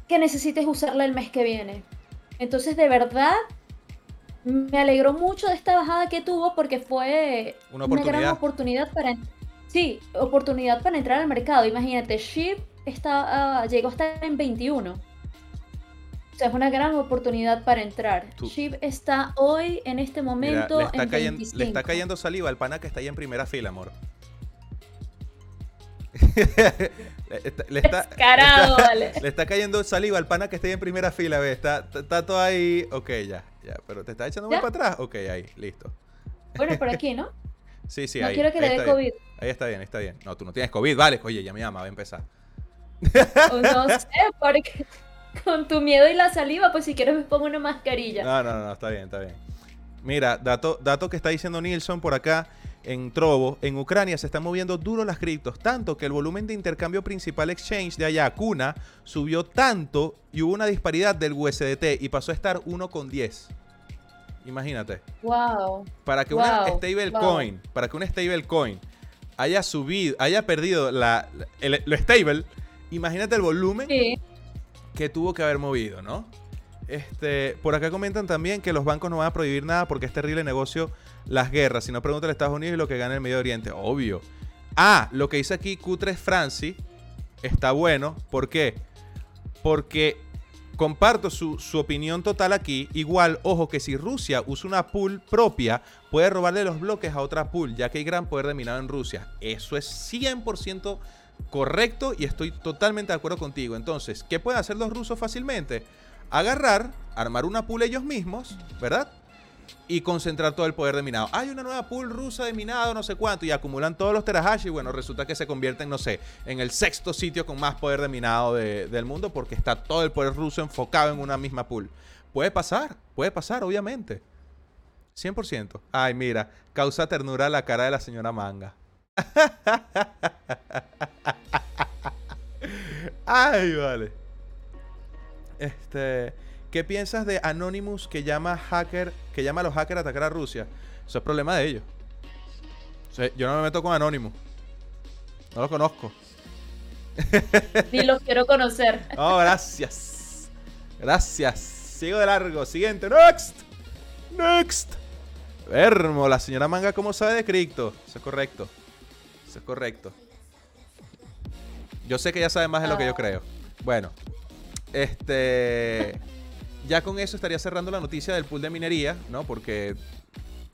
que necesites usarla el mes que viene. Entonces, de verdad, me alegró mucho de esta bajada que tuvo porque fue Una una gran oportunidad. para sí, oportunidad para entrar al mercado. Imagínate, Ship está, ah, llegó a estar en 21. O sea, es una gran oportunidad para entrar. Tú- Ship está hoy, en este Mira, momento, le, está en cayendo, 25. le está cayendo saliva al pana que está ahí en primera fila, amor. le, está, le está- Descarado, vale. le está cayendo saliva al pana que está ahí en primera fila, ve. Está, está, todo ahí. Ok, ya, ya. Pero te está echando muy para atrás. Ok, ahí, listo. Bueno, por aquí, ¿no? Sí, sí, no ahí. quiero que ahí le dé bien. COVID. Ahí está bien, está bien. No, tú no tienes COVID, vale. Oye, ya mi ama va a empezar. No sé, porque con tu miedo y la saliva, pues si quieres me pongo una mascarilla. No, no, no, está bien, está bien. Mira, dato, dato que está diciendo Nilsson por acá en Trovo, en Ucrania se están moviendo duro las criptos, tanto que el volumen de intercambio principal exchange de allá, Kuna, subió tanto y hubo una disparidad del USDT y pasó a estar 1,10. Imagínate. Wow. Para que una Wow, stable wow. coin, para que una haya subido, haya perdido la, la- el- lo stable, imagínate el volumen Sí. Que tuvo que haber movido, ¿no? Este, por acá comentan también que los bancos no van a prohibir nada porque es terrible negocio las guerras. Si no, pregunta a Estados Unidos y lo que gana el Medio Oriente. Obvio. Ah, lo que dice aquí Q3 Franci está bueno. ¿Por qué? Porque comparto su, su opinión total aquí. Igual, ojo, que si Rusia usa una pool propia, puede robarle los bloques a otra pool, ya que hay gran poder de minado en Rusia. Eso es 100% correcto y estoy totalmente de acuerdo contigo. Entonces, ¿qué pueden hacer los rusos fácilmente? Agarrar, armar una pool ellos mismos, ¿verdad? Y concentrar todo el poder de minado. Hay una nueva pool rusa de minado, no sé cuánto, y acumulan todos los terahash y bueno, resulta que se convierten, no sé, en el sexto sitio con más poder de minado de- del mundo porque está todo el poder ruso enfocado en una misma pool. Puede pasar, puede pasar, obviamente. 100%. Ay, mira, causa ternura la cara de la señora Manga. Ay, vale. Este, ¿qué piensas de Anonymous que llama hacker, que llama a los hackers a atacar a Rusia? Eso es problema de ellos. O sea, yo no me meto con Anonymous. No lo conozco. Ni los quiero conocer. Oh, gracias. Gracias. Sigo de largo. Siguiente. Next. Next. Vermo, la señora Manga, ¿cómo sabe de cripto? Eso es correcto. Eso es correcto. Yo sé que ya sabe más de lo que yo creo. Bueno, este. Ya con eso estaría cerrando la noticia del pool de minería, ¿no? Porque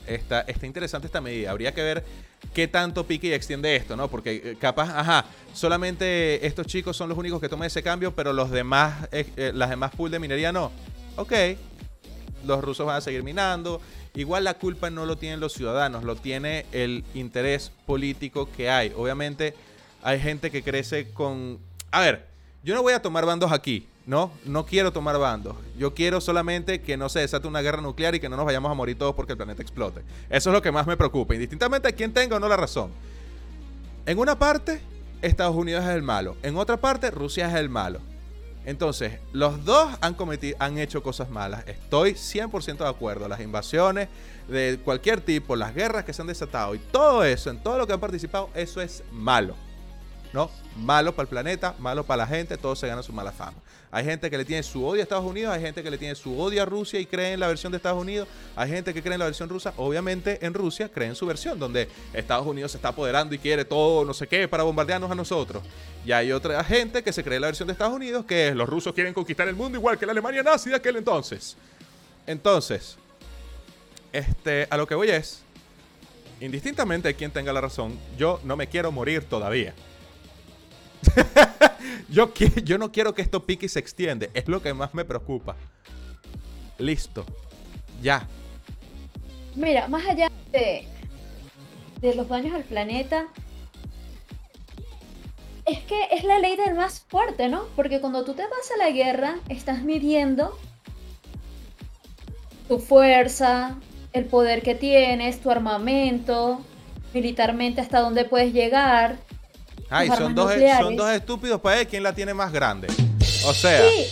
está, está interesante esta medida. Habría que ver qué tanto pique y extiende esto, ¿no? Porque eh, capaz, ajá, solamente estos chicos son los únicos que toman ese cambio, pero los demás, eh, eh, las demás pool de minería no. Ok, los rusos van a seguir minando. Igual la culpa no lo tienen los ciudadanos, lo tiene el interés político que hay. Obviamente hay gente que crece con... A ver, yo no voy a tomar bandos aquí, ¿no? No quiero tomar bandos. Yo quiero solamente que no se desate una guerra nuclear y que no nos vayamos a morir todos porque el planeta explote. Eso es lo que más me preocupa, indistintamente a quién tenga o no la razón. En una parte, Estados Unidos es el malo. En otra parte, Rusia es el malo. Entonces, los dos han cometido, han hecho cosas malas. Estoy 100% de acuerdo. Las invasiones de cualquier tipo, las guerras que se han desatado y todo eso, en todo lo que han participado, eso es malo. ¿No? Malo para el planeta, malo para la gente, todo se gana su mala fama. Hay gente que le tiene su odio a Estados Unidos, hay gente que le tiene su odio a Rusia y cree en la versión de Estados Unidos, hay gente que cree en la versión rusa. Obviamente en Rusia cree en su versión, donde Estados Unidos se está apoderando y quiere todo, no sé qué, para bombardearnos a nosotros. Y hay otra gente que se cree en la versión de Estados Unidos, que es los rusos quieren conquistar el mundo igual que la Alemania nazi de aquel entonces. Entonces, este, a lo que voy es, indistintamente de quién tenga la razón, yo no me quiero morir todavía. yo, yo no quiero que esto pique y se extiende. Es lo que más me preocupa. Listo. Ya. Mira, más allá de, de los daños al planeta, es que es la ley del más fuerte, ¿no? Porque cuando tú te vas a la guerra, estás midiendo tu fuerza, el poder que tienes, tu armamento, militarmente hasta dónde puedes llegar. Ay, son dos, son nucleares. dos estúpidos para ver quién la tiene más grande. O sea, Sí,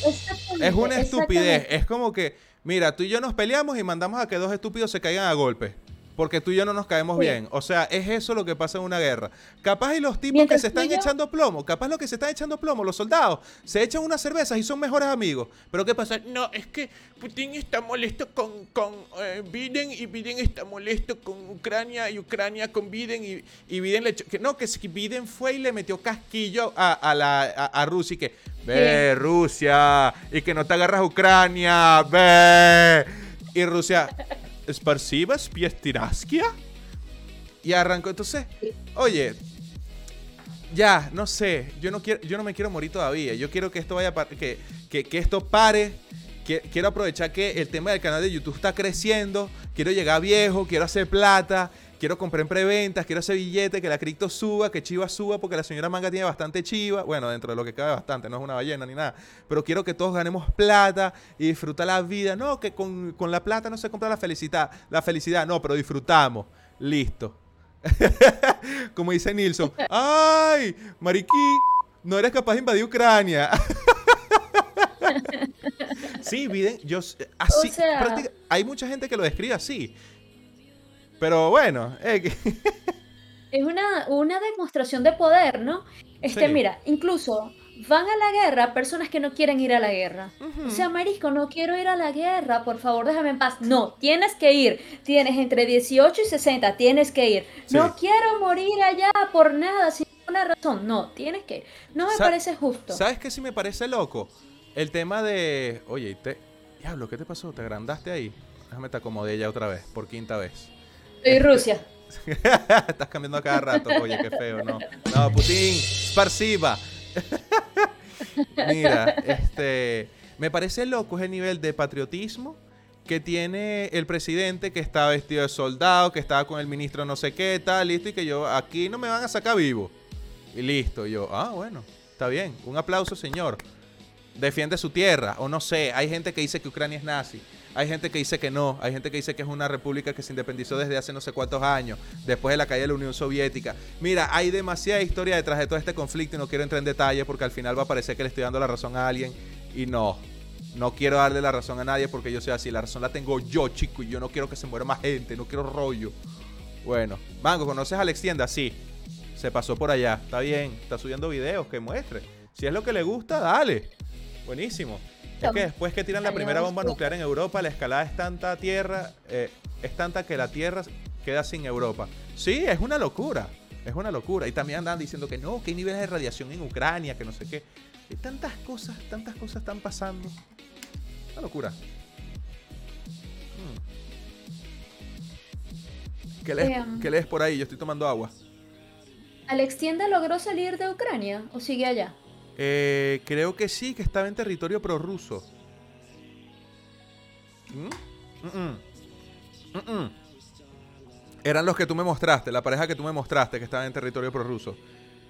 es una estupidez. Es como que, mira, tú y yo nos peleamos y mandamos a que dos estúpidos se caigan a golpe. Porque tú y yo no nos caemos Sí. bien. O sea, es eso lo que pasa en una guerra. Capaz y los tipos Mientras que se están yo- echando plomo, capaz los que se están echando plomo, los soldados, se echan unas cervezas y son mejores amigos. Pero ¿qué pasa? No, es que Putin está molesto con, con eh, Biden y Biden está molesto con Ucrania y Ucrania con Biden y, Y Biden le echó- que no, que Biden fue y le metió casquillo a, a la, a, a Rusia y que, ve, Rusia, y que no te agarras a Ucrania, ve. Y Rusia, ¿esparciba Spiestiraskia? Y arrancó, entonces, oye, ya, no sé, yo no quiero, yo no me quiero morir todavía, yo quiero que esto vaya, que, que, que esto pare, quiero aprovechar que el tema del canal de YouTube está creciendo, quiero llegar viejo, quiero hacer plata, quiero comprar en preventas, quiero hacer billete, que la cripto suba, que Chiva suba, porque la señora Manga tiene bastante Chiva, bueno, dentro de lo que cabe bastante, no es una ballena ni nada, pero quiero que todos ganemos plata y disfrutar la vida, no, que con, con la plata no se compra la felicidad, la felicidad, no, pero disfrutamos, listo. Como dice Nilsson, ¡ay! Mariquí, no eres capaz de invadir Ucrania. sí, Biden, yo s- así, O sea- práctica- hay mucha gente que lo describe así. Pero bueno, eh, que- Es una, una demostración de poder, ¿no? Este, Sí. mira, incluso van a la guerra personas que no quieren ir a la guerra. O sea, Marisco, no quiero ir a la guerra, por favor, déjame en paz. No, tienes que ir. Tienes entre 18 y 60, tienes que ir. Sí. No quiero morir allá por nada, sin ninguna razón. No, tienes que ir. No me Sa- parece justo. ¿Sabes qué sí me parece loco? El tema de, oye, y te, diablo, ¿qué te pasó? ¿Te agrandaste ahí? Déjame te acomodé ya otra vez, por quinta vez. Soy Rusia. Estás cambiando a cada rato. Oye, qué feo, no. No, Putin, esparciba. Mira, este. Me parece loco ese nivel de patriotismo que tiene el presidente que está vestido de soldado, que estaba con el ministro no sé qué, tal, listo, y que yo, aquí no me van a sacar vivo. Y listo, y yo, ah, bueno, está bien. Un aplauso, señor. Defiende su tierra, o no sé, hay gente que dice que Ucrania es nazi. Hay gente que dice que no, hay gente que dice que es una república que se independizó desde hace no sé cuántos años, después de la caída de la Unión Soviética. Mira, hay demasiada historia detrás de todo este conflicto y no quiero entrar en detalle porque al final va a parecer que le estoy dando la razón a alguien y no. No quiero darle la razón a nadie porque yo soy así, la razón la tengo yo, chico, y yo no quiero que se muera más gente, no quiero rollo. Bueno, Mango, ¿conoces a Alex Tienda? Sí. Se pasó por allá, está bien, está subiendo videos, que muestre. Si es lo que le gusta, dale. Buenísimo. Es que después que tiran la primera bomba nuclear en Europa, la escalada es tanta tierra, eh, es tanta que la tierra queda sin Europa. Sí, es una locura. Es una locura. Y también andan diciendo que no, que hay niveles de radiación en Ucrania, que no sé qué. Y tantas cosas, tantas cosas están pasando. Una locura. Hmm. ¿Qué lees, Em. qué lees por ahí? Yo estoy tomando agua. ¿Alex Tienda logró salir de Ucrania o sigue allá? Eh, creo que sí, que estaba en territorio prorruso. ¿Mm? Eran los que tú me mostraste, la pareja que tú me mostraste que estaba en territorio prorruso.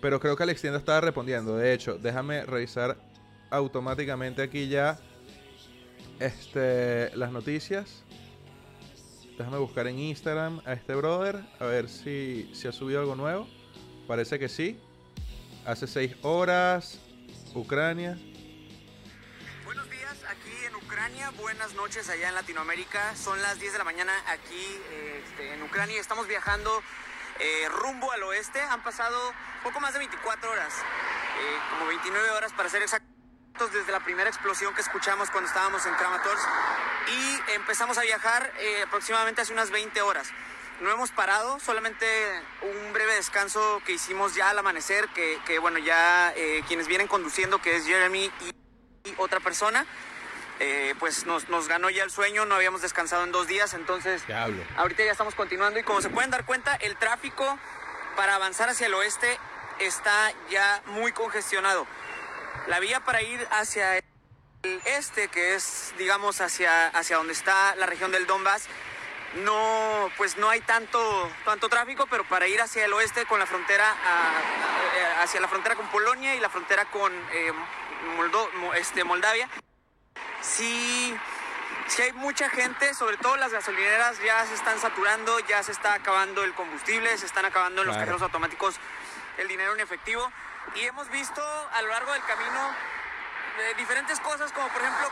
Pero creo que Alex Tienda estaba respondiendo. De hecho, déjame revisar automáticamente aquí ya este, las noticias. Déjame buscar en Instagram a este brother a ver si, si ha subido algo nuevo. Parece que sí. Hace seis horas, Ucrania. Ucrania, buenas noches allá en Latinoamérica. Son las 10 de la mañana aquí este, en Ucrania. Estamos viajando eh, rumbo al oeste. Han pasado poco más de 24 horas, eh, como 29 horas para ser exactos, desde la primera explosión que escuchamos cuando estábamos en Kramatorsk. Y empezamos a viajar eh, aproximadamente hace unas 20 horas. No hemos parado, solamente un breve descanso que hicimos ya al amanecer, que, que, bueno, ya eh, quienes vienen conduciendo, que es Jeremy y, y otra persona, eh, pues nos, nos ganó ya el sueño, no habíamos descansado en dos días, entonces ahorita ya estamos continuando y como se pueden dar cuenta, el tráfico para avanzar hacia el oeste está ya muy congestionado. La vía para ir hacia el este, que es, digamos, hacia, hacia donde está la región del Donbass, no, pues no hay tanto, tanto tráfico, pero para ir hacia el oeste con la frontera, a- a- hacia la frontera con Polonia y la frontera con eh, Moldo- este, Moldavia, sí, sí hay mucha gente, sobre todo las gasolineras ya se están saturando, ya se está acabando el combustible, se están acabando en los cajeros automáticos el dinero en efectivo. Y hemos visto a lo largo del camino eh, diferentes cosas como por ejemplo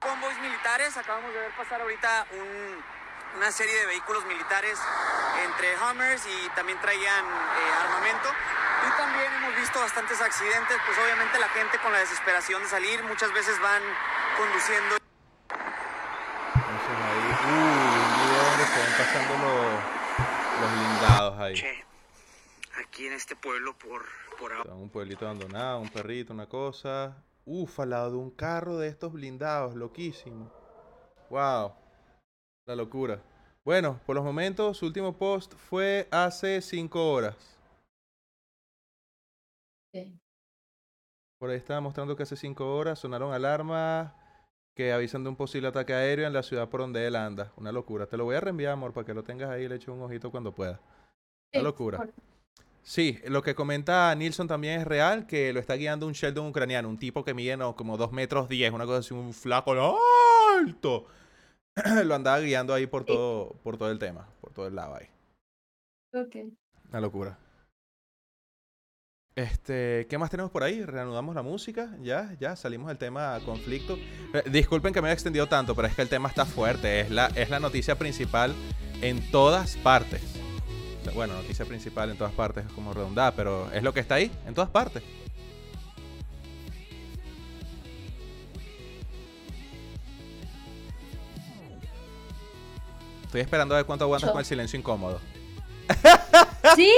convoys militares, acabamos de ver pasar ahorita un- una serie de vehículos militares entre Hummers y también traían eh, armamento. Y también hemos visto bastantes accidentes, pues obviamente la gente con la desesperación de salir muchas veces van conduciendo ahí, uh, donde se ven pasando los, los blindados ahí. Che, aquí en este pueblo por, por ahora. Un pueblito abandonado, un perrito, una cosa. Uf, al lado de un carro de estos blindados, loquísimo. Wow, la locura. Bueno, por los momentos, su último post fue hace 5 horas. Ok. Por ahí estaba mostrando que hace 5 horas sonaron alarmas que avisan de un posible ataque aéreo en la ciudad por donde él anda. Una locura. Te lo voy a reenviar, amor, para que lo tengas ahí y le eches un ojito cuando pueda. Sí, Una locura. Sí, lo que comenta Nilsson también es real, que lo está guiando un Sheldon ucraniano, un tipo que mide no, como 2 metros 10, una cosa así, un flaco alto. lo andaba guiando ahí por todo, por todo el tema, por todo el lado ahí. ok. Una locura. Este, ¿qué más tenemos por ahí? Reanudamos la música, ya, ya, salimos del tema conflicto. Eh, disculpen que me haya extendido tanto, pero es que el tema está fuerte, es la, es la noticia principal en todas partes. Bueno, noticia principal en todas partes es como redondada, pero es lo que está ahí, en todas partes. Estoy esperando a ver cuánto aguantas Yo. con el silencio incómodo. Sí,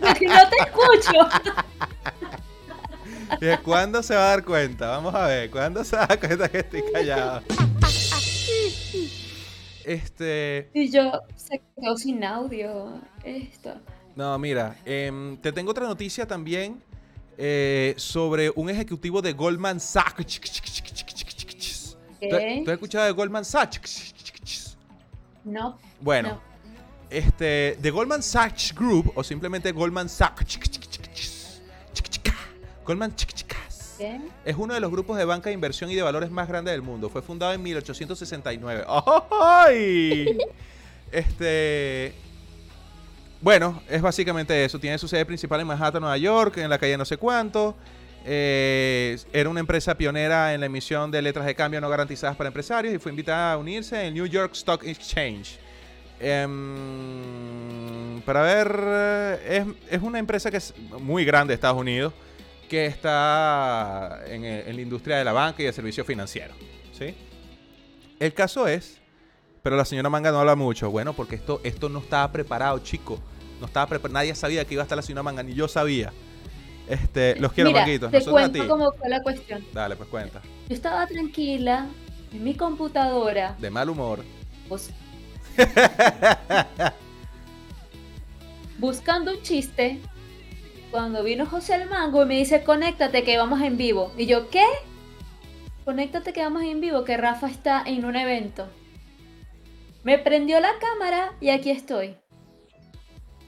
porque no te escucho. ¿Y de ¿Cuándo se va a dar cuenta? Vamos a ver, ¿cuándo se va a dar cuenta que estoy callado? Este. Y yo se quedó sin audio. Esto. No, mira, em, te tengo otra noticia también eh, sobre un ejecutivo de Goldman Sachs. ¿Tú, tú has escuchado de Goldman Sachs? No. Bueno, No. este, de Goldman Sachs Group o simplemente Goldman Sachs. Goldman Sachs. Es uno de los grupos de banca de inversión y de valores más grandes del mundo. Fue fundado en 1869. ¡Ay! Este. Bueno, es básicamente eso. Tiene su sede principal en Manhattan, Nueva York, en la calle no sé cuánto. Eh, era una empresa pionera en la emisión de letras de cambio no garantizadas para empresarios y fue invitada a unirse en el New York Stock Exchange. Em, para ver, eh, es, es una empresa que es muy grande de Estados Unidos que está en, el- en la industria de la banca y el servicio financiero. ¿sí? El caso es, pero la señora Manga no habla mucho. Bueno, porque esto, esto no estaba preparado, chico. No estaba preparado. Nadie sabía que iba a estar la señora Manga, ni yo sabía. Este, los quiero, Mira, Manguitos. te Nosotros a cuento ti. cómo fue la cuestión. Dale, pues cuenta. Yo estaba tranquila en mi computadora. De mal humor. bus- buscando un chiste. Cuando vino José el Mango y me dice, conéctate que vamos en vivo. Y yo, ¿qué? Conéctate que vamos en vivo, que Rafa está en un evento. Me prendió la cámara y aquí estoy.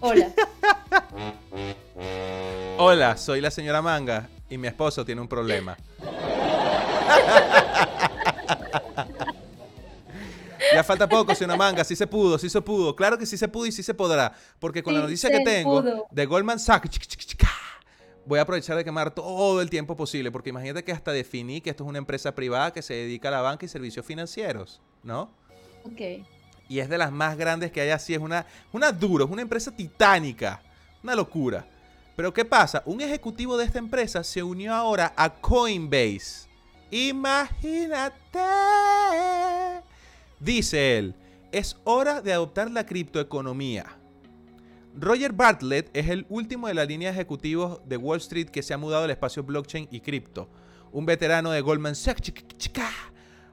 Hola. Hola, soy la señora Manga y mi esposo tiene un problema. ya falta poco, señora Manga. Sí se pudo, sí se pudo. Claro que sí se pudo y sí se podrá. Porque con la noticia que tengo pudo. de Goldman Sachs, voy a aprovechar de quemar todo el tiempo posible, porque imagínate que hasta definí que esto es una empresa privada que se dedica a la banca y servicios financieros, ¿no? Ok. Y es de las más grandes que hay así, es una, una duro, es una empresa titánica, una locura. Pero ¿qué pasa? Un ejecutivo de esta empresa se unió ahora a Coinbase. Imagínate. Dice él, es hora de adoptar la criptoeconomía. Roger Bartlett es el último de la línea de ejecutivos de Wall Street que se ha mudado al espacio blockchain y cripto. Un veterano de Goldman Sachs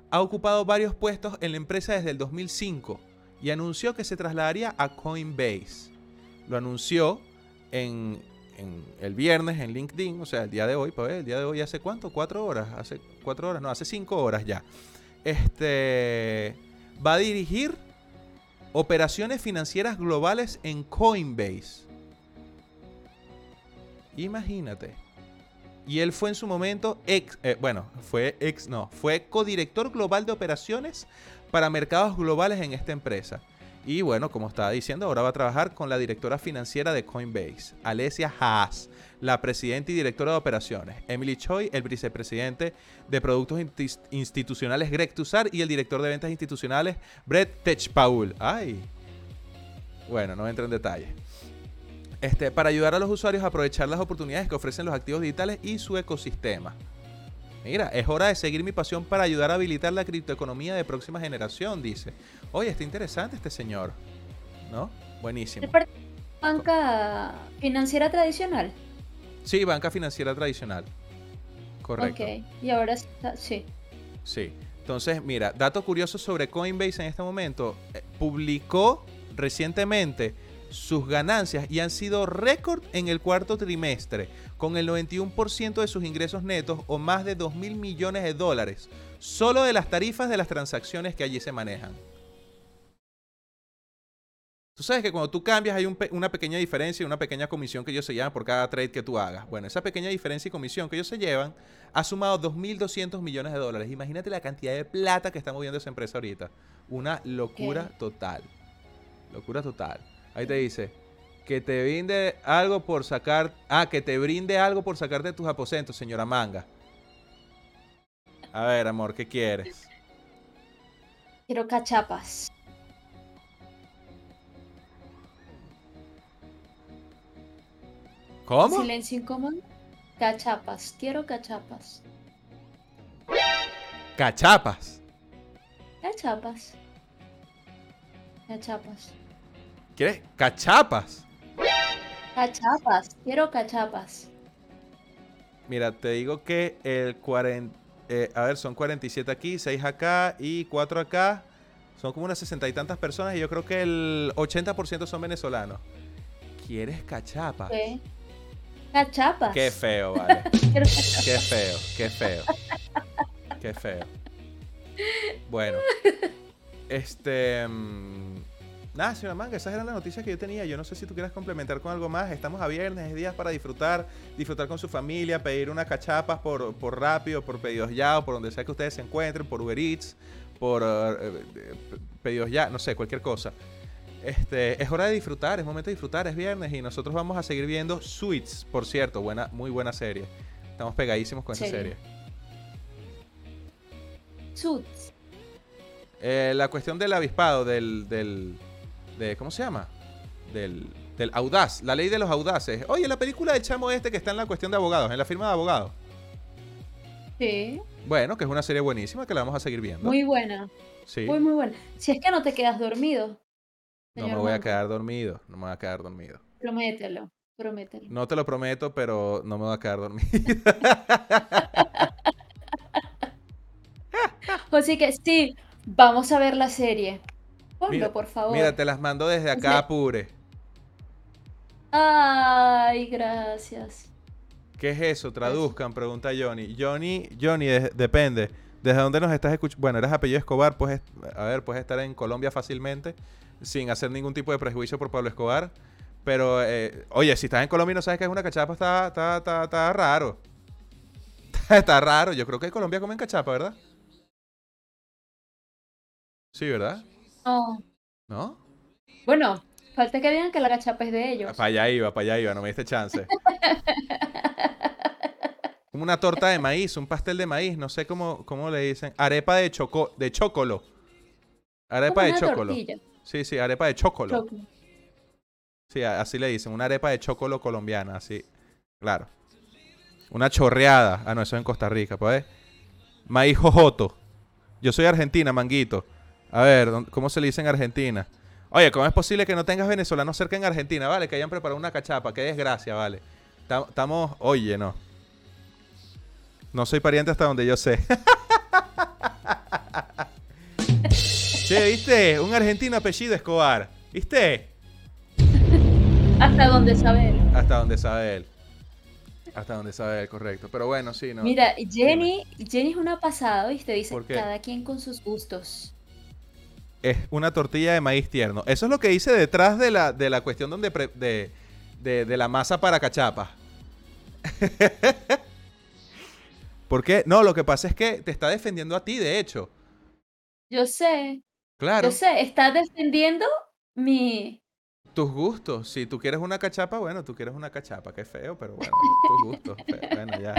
ha ocupado varios puestos en la empresa desde el 2005 y anunció que se trasladaría a Coinbase. Lo anunció en, en el viernes en LinkedIn, o sea, el día de hoy, pues, el día de hoy hace cuánto, cuatro horas, hace cuatro horas, no, hace cinco horas ya. Este va a dirigir operaciones financieras globales en Coinbase. Imagínate. Y él fue en su momento ex, eh, bueno, fue ex, no, fue codirector global de operaciones para mercados globales en esta empresa. Y bueno, como estaba diciendo, ahora va a trabajar con la directora financiera de Coinbase, Alessia Haas, la presidenta y directora de operaciones, Emily Choi, el vicepresidente de productos institucionales Greg Tussar y el director de ventas institucionales Brett Techpaul. Ay. Bueno, no entro en detalle. Este, para ayudar a los usuarios a aprovechar las oportunidades que ofrecen los activos digitales y su ecosistema. Mira, es hora de seguir mi pasión para ayudar a habilitar la criptoeconomía de próxima generación, dice. Oye, está interesante este señor. ¿No? Buenísimo. ¿Es parte de banca financiera tradicional? Sí, banca financiera tradicional. Correcto. Ok. Y ahora está, sí. Sí. Entonces, mira, dato curioso sobre Coinbase en este momento. eh, publicó recientemente sus ganancias y han sido récord en el cuarto trimestre, con el 91% de sus ingresos netos o más de 2 mil millones de dólares, solo de las tarifas de las transacciones que allí se manejan. Tú sabes que cuando tú cambias hay un pe- una pequeña diferencia y una pequeña comisión que ellos se llevan por cada trade que tú hagas. Bueno, esa pequeña diferencia y comisión que ellos se llevan ha sumado 2.200 millones de dólares. Imagínate la cantidad de plata que está moviendo esa empresa ahorita. Una locura total. Locura total. Ahí te dice que te brinde algo por sacar... Ah, que te brinde algo por sacarte de tus aposentos, señora Manga. A ver, amor, ¿qué quieres? Quiero cachapas. ¿Cómo? Silencio incómodo. Cachapas. Quiero cachapas. Cachapas. Cachapas. Cachapas. ¿Quieres? Cachapas. Cachapas. Quiero cachapas. Mira, te digo que el 40... eh, a ver, son 47 aquí, 6 acá y 4 acá. Son como unas 60 y tantas personas y yo creo que el 80% son venezolanos. ¿Quieres cachapas? ¿Qué? Cachapas. Qué feo, vale. Qué feo, qué feo. Qué feo. Bueno. Este... mm, Nada, señora Manga, esas eran las noticias que yo tenía. Yo no sé si tú quieras complementar con algo más. Estamos a viernes, es días para disfrutar, disfrutar con su familia, pedir unas cachapas por, por rápido, por pedidos ya, o por donde sea que ustedes se encuentren, por Uber Eats, por eh, eh, pedidos ya, no sé, cualquier cosa. Este, es hora de disfrutar, es momento de disfrutar, es viernes y nosotros vamos a seguir viendo Suits, por cierto, buena, muy buena serie. Estamos pegadísimos con esa Serie. Suits. Eh, la cuestión del avispado, del, del de, ¿cómo se llama? Del, del audaz, la ley de los audaces. Oye, la película del chamo este que está en la cuestión de abogados, en la firma de abogados. Sí. Bueno, que es una serie buenísima que la vamos a seguir viendo. Muy buena. sí. Muy, muy buena. Si es que no te quedas dormido. No me voy a quedar dormido, no me voy a quedar dormido. Promételo. Promételo. No te lo prometo, pero no me voy a quedar dormido. Así que sí, vamos a ver la serie. Ponlo, Mira- por favor. Mira, te las mando desde acá, sea- apure. Ay, gracias. ¿Qué es eso? Traduzcan, pregunta Johnny. Johnny, Johnny, de- depende. ¿Desde dónde nos estás escuchando? Bueno, eres apellido Escobar, pues, a ver, puedes estar en Colombia fácilmente, sin hacer ningún tipo de prejuicio por Pablo Escobar. Pero, eh, oye, si estás en Colombia y no sabes qué es una cachapa, está, está, está, está raro. está raro. Yo creo que en Colombia comen cachapa, ¿verdad? Sí, ¿verdad? No. ¿No? Bueno, falta que digan que la cachapa es de ellos. Para allá iba, para allá iba, no me diste chance. Como una torta de maíz, un pastel de maíz, no sé cómo, cómo le dicen. Arepa de choco, de chocolo. Arepa de chocolo. tortilla. Sí, sí, arepa de chocolo. Choco. Sí, así le dicen, una arepa de chocolo colombiana, así. Claro. Una chorreada. Ah, no, eso es en Costa Rica, pues. Maíz jojoto. Yo soy argentina, manguito. A ver, ¿dó- ¿cómo se le dice en Argentina? Oye, ¿cómo es posible que no tengas venezolanos cerca en Argentina, vale? Que hayan preparado una cachapa. Qué desgracia, vale. Ta- Estamos, oye, no. No soy pariente hasta donde yo sé. che, ¿viste? Un argentino apellido Escobar. ¿Viste? Hasta donde saber. Hasta donde sabe él. Hasta donde sabe él, correcto. Pero bueno, sí, no. Mira, Jenny, Jenny es una pasada, ¿viste? Dice, cada quien con sus gustos. Es una tortilla de maíz tierno. Eso es lo que dice detrás de la, de la cuestión donde pre- de, de- de la masa para cachapa. ¿Por qué? No, lo que pasa es que te está defendiendo a ti, de hecho. Yo sé, Claro. yo sé, está defendiendo mi... Tus gustos. Si tú quieres una cachapa, bueno, tú quieres una cachapa. Qué feo, pero bueno, tus gustos. Bueno, ya.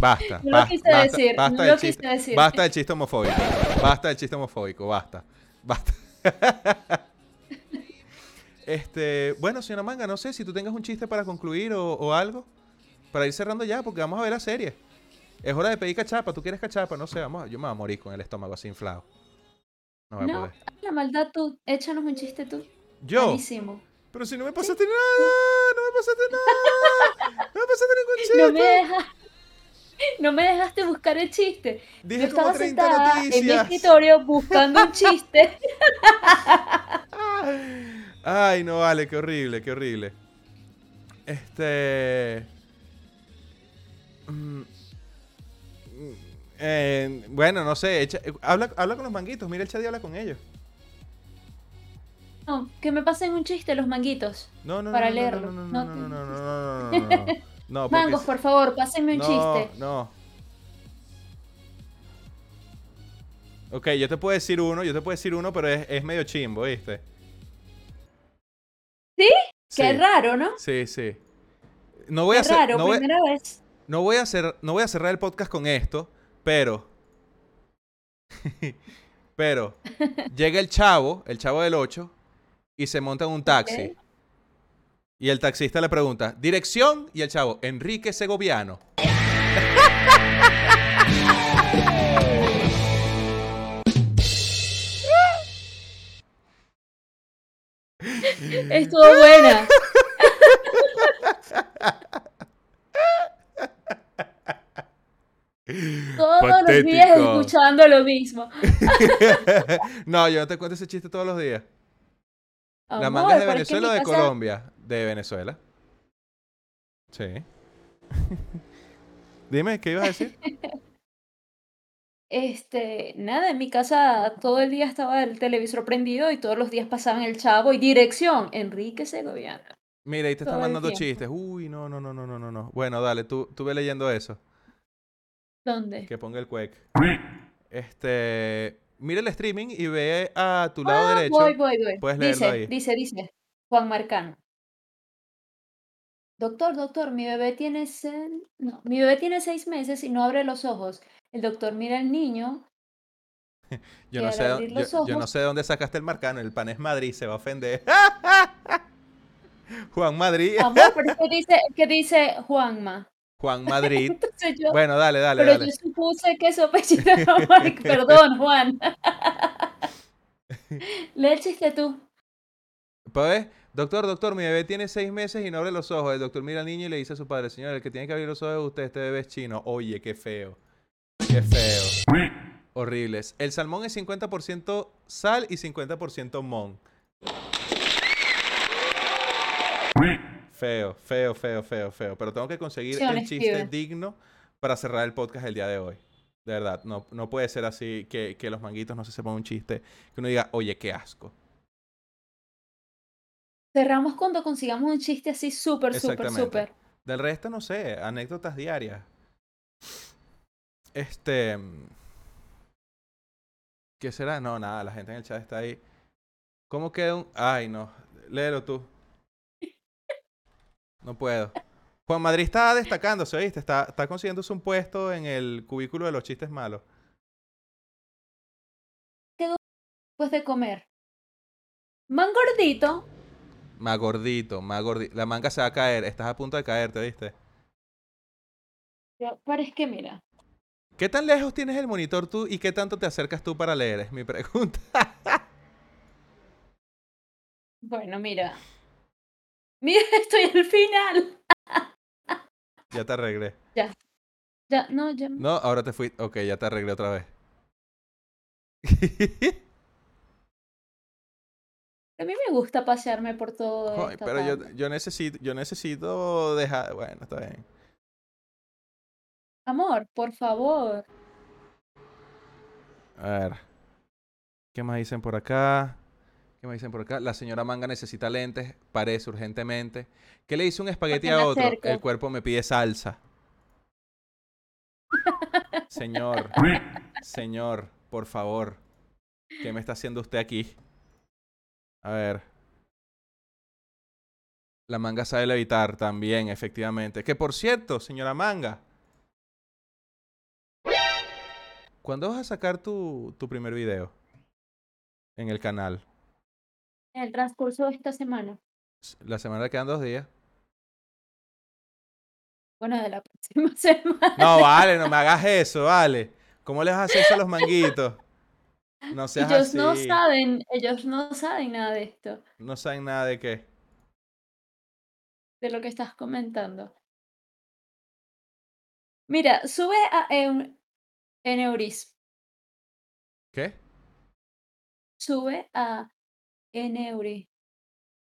Basta. No lo quise basta, decir, basta no del lo quise chiste. decir. Basta del chiste homofóbico. Basta del chiste homofóbico. Basta. Basta. Este, bueno, señora Manga, no sé si tú tengas un chiste para concluir o, o algo. Para ir cerrando ya, porque vamos a ver la serie. Es hora de pedir cachapa. ¿Tú quieres cachapa? No sé, vamos. Yo me voy a morir con el estómago así inflado. No voy a No, poder. la maldad tú, échanos un chiste tú. Yo. Buenísimo. Pero si no me pasaste nada, no me pasaste nada, no me pasaste ningún chiste. No me dejas... No me dejaste buscar el chiste. Dije Yo como estaba 30 sentada en mi escritorio buscando un chiste. Ay, no vale, qué horrible, qué horrible. Este. Bueno, no sé. Habla, habla con los manguitos. Mira, el Chadi habla con ellos. No, que me pasen un chiste los manguitos. No, no, para no, leerlo. No, no, no, no, no, no, no, Mangos, por favor, pásenme un chiste. No. Ok, yo te puedo decir uno, yo te puedo decir uno, pero es, es medio chimbo, ¿viste? ¿Sí? ¿Sí? Qué raro, ¿no? Sí, sí. No voy a hacer. No no voy a cerrar el podcast con esto, pero, pero llega el chavo, el chavo del 8, y se monta en un taxi. Y el taxista le pregunta, dirección, y el chavo, Enrique Segoviano. Estuvo buena. Todos los días escuchando lo mismo. no, yo no te cuento ese chiste todos los días. ¿La Amor, manga es de Venezuela o de casa- Colombia? De Venezuela. Sí. Dime, ¿qué ibas a decir? Este, nada, en mi casa todo el día estaba el televisor prendido y todos los días pasaban el chavo y dirección, Enrique Segoviano. Mira, ahí te están mandando chistes. Uy, no, no, no, no, no, no, no. Bueno, dale, tú, tú ve leyendo eso. ¿Dónde? Que ponga el cuec. Este, mira el streaming y ve a tu lado Ah, derecho. voy, voy, voy. puedes leerlo dice, ahí. dice, dice, Juan Marcano. Doctor, doctor, mi bebé tiene se- no, mi bebé tiene seis meses y no abre los ojos. El doctor mira al niño. Yo no, sé, abrir yo, yo no sé de dónde sacaste el marcano. El pan es Madrid, se va a ofender. Juan Madrid. Amor, pero es que dice, que dice Juanma. Juan Madrid. Yo, Bueno, dale, dale, pero dale. yo supuse que su apellido era Mar- Perdón, Juan. Lee el chiste tú. Pues, doctor, doctor, mi bebé tiene seis meses y no abre los ojos. El doctor mira al niño y le dice a su padre, señor, el que tiene que abrir los ojos es usted, este bebé es chino. Oye, qué feo. Qué feo. Horribles. El salmón es 50% sal y 50% mon. Feo, feo, feo, feo, feo. Pero tengo que conseguir Sí, el chiste digno para cerrar el podcast el día de hoy. De verdad, no, no puede ser así que, que los manguitos no se sepan un chiste. Que uno diga, oye, qué asco. Cerramos cuando consigamos un chiste así súper, súper, súper. Del resto, no sé, anécdotas diarias. Este. ¿Qué será? No, nada, la gente en el chat está ahí. ¿Cómo queda un.? Ay, no. Léelo tú. No puedo. Juan Madrid está destacándose, ¿viste? Está, está consiguiéndose un puesto en el cubículo de los chistes malos. Después de comer. Man gordito. Más gordito, más gordito. La manga se va a caer. Estás a punto de caerte, ¿viste? Pero es que mira. ¿Qué tan lejos tienes el monitor tú y qué tanto te acercas tú para leer? Es mi pregunta. Bueno, mira. Mira, estoy al final. ya te arreglé. Ya, no, ya. No, ahora te fui. Ok, ya te arreglé otra vez. A mí me gusta pasearme por todo. Pero yo, yo necesito, yo necesito dejar. Bueno, está bien. Amor, por favor. A ver. ¿Qué más dicen por acá? ¿Qué más dicen por acá? La señora Manga necesita lentes, parece urgentemente. ¿Qué le hizo un espagueti me a otro? acerco. El cuerpo me pide salsa. Señor, señor, por favor. ¿Qué me está haciendo usted aquí? A ver. La manga sabe levitar también, efectivamente. Que por cierto, señora Manga. ¿Cuándo vas a sacar tu, tu primer video? En el canal. En el transcurso de esta semana. La semana quedan dos días. Bueno, de la próxima semana. No, vale, no me hagas eso, vale. ¿Cómo les haces eso a los manguitos? No seas ellos así. no saben, ellos no saben nada de esto, No saben nada de qué. de lo que estás comentando. Mira, sube a Eu- Eneuris. ¿Qué? Sube a Eneuri.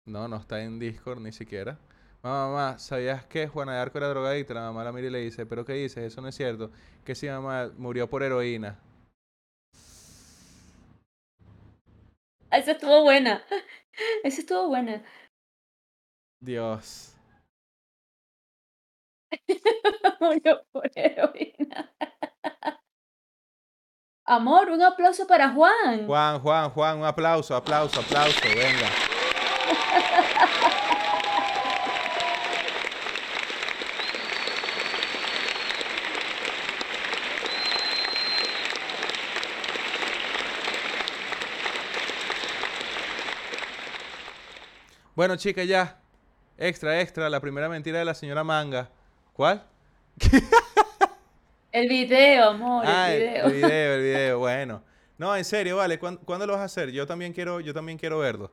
No, no está en Discord ni siquiera. Mamá, mamá, ¿sabías que Juana de Arco era drogadicta? La mamá la mira y le dice, ¿pero qué dices? Eso no es cierto. Que si mamá murió por heroína. Ah, Esa estuvo buena. Esa estuvo buena. Dios. Murió por heroína. Amor, un aplauso para Juan. Juan, Juan, Juan, un aplauso, aplauso, aplauso, venga. Bueno, chicas, ya. Extra, extra, la primera mentira de la señora Manga. ¿Cuál? El video, amor, Ah, el video. el video, el video, bueno. No, en serio, vale, ¿cuán- ¿cuándo, lo vas a hacer? Yo también quiero, yo también quiero verlo.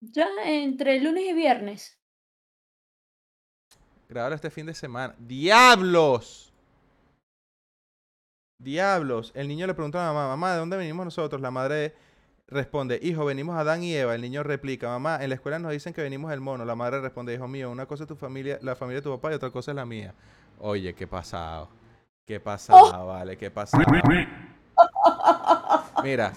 Ya entre lunes y viernes. Grabarlo este fin de semana. ¡Diablos! ¡Diablos! El niño le pregunta a la mamá, mamá, ¿de dónde venimos nosotros? La madre responde, hijo, venimos Adán y Eva. El niño replica, mamá, en la escuela nos dicen que venimos el mono. La madre responde, hijo mío, una cosa es tu familia, la familia de tu papá y otra cosa es la mía. Oye, qué pasado. Qué pasado, vale, qué pasado. Mira,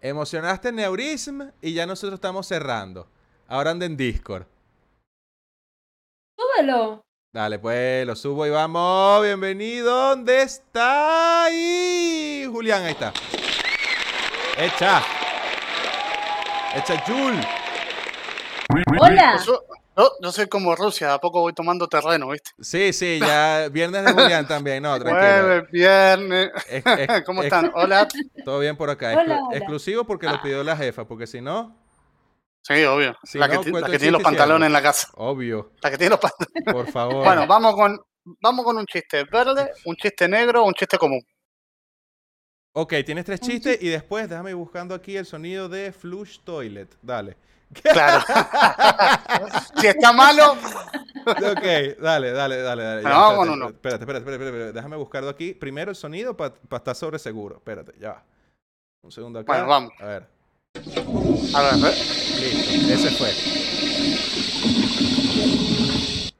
emocionaste en Neurism y ya nosotros estamos cerrando. Ahora anda en Discord. Súbelo. Dale, pues, lo subo y vamos. Bienvenido. ¿Dónde está? Ahí. Julián, ahí está. Echa. Echa Jul. Hola. Yo- yo soy como Rusia, a poco voy tomando terreno, ¿viste? Sí, sí, ya. Viernes de Julián también. No, tranquilo. Jueves, viernes. Es- es- ¿Cómo es- están? Hola. Todo bien por acá. Hola, Exclu- hola. Exclusivo porque lo pidió la jefa, porque si no, Sí, obvio. Si la no, que, la tiene los pantalones en la casa. obvio. La que tiene los pantalones. Por favor. Bueno, vamos con, vamos con un chiste verde, un chiste negro, un chiste común. Ok, tienes tres chistes y después déjame ir buscando aquí el sonido de Flush Toilet. Dale. Claro. si está malo, Ok, dale, dale, dale, dale. ya, con espérate, uno. Espérate, espérate, espérate, espérate, Déjame buscarlo aquí. Primero el sonido para estar sobre seguro. Espérate, ya va. Un segundo acá. Bueno, vamos. A ver. a ver, ¿eh? Listo. Ese fue.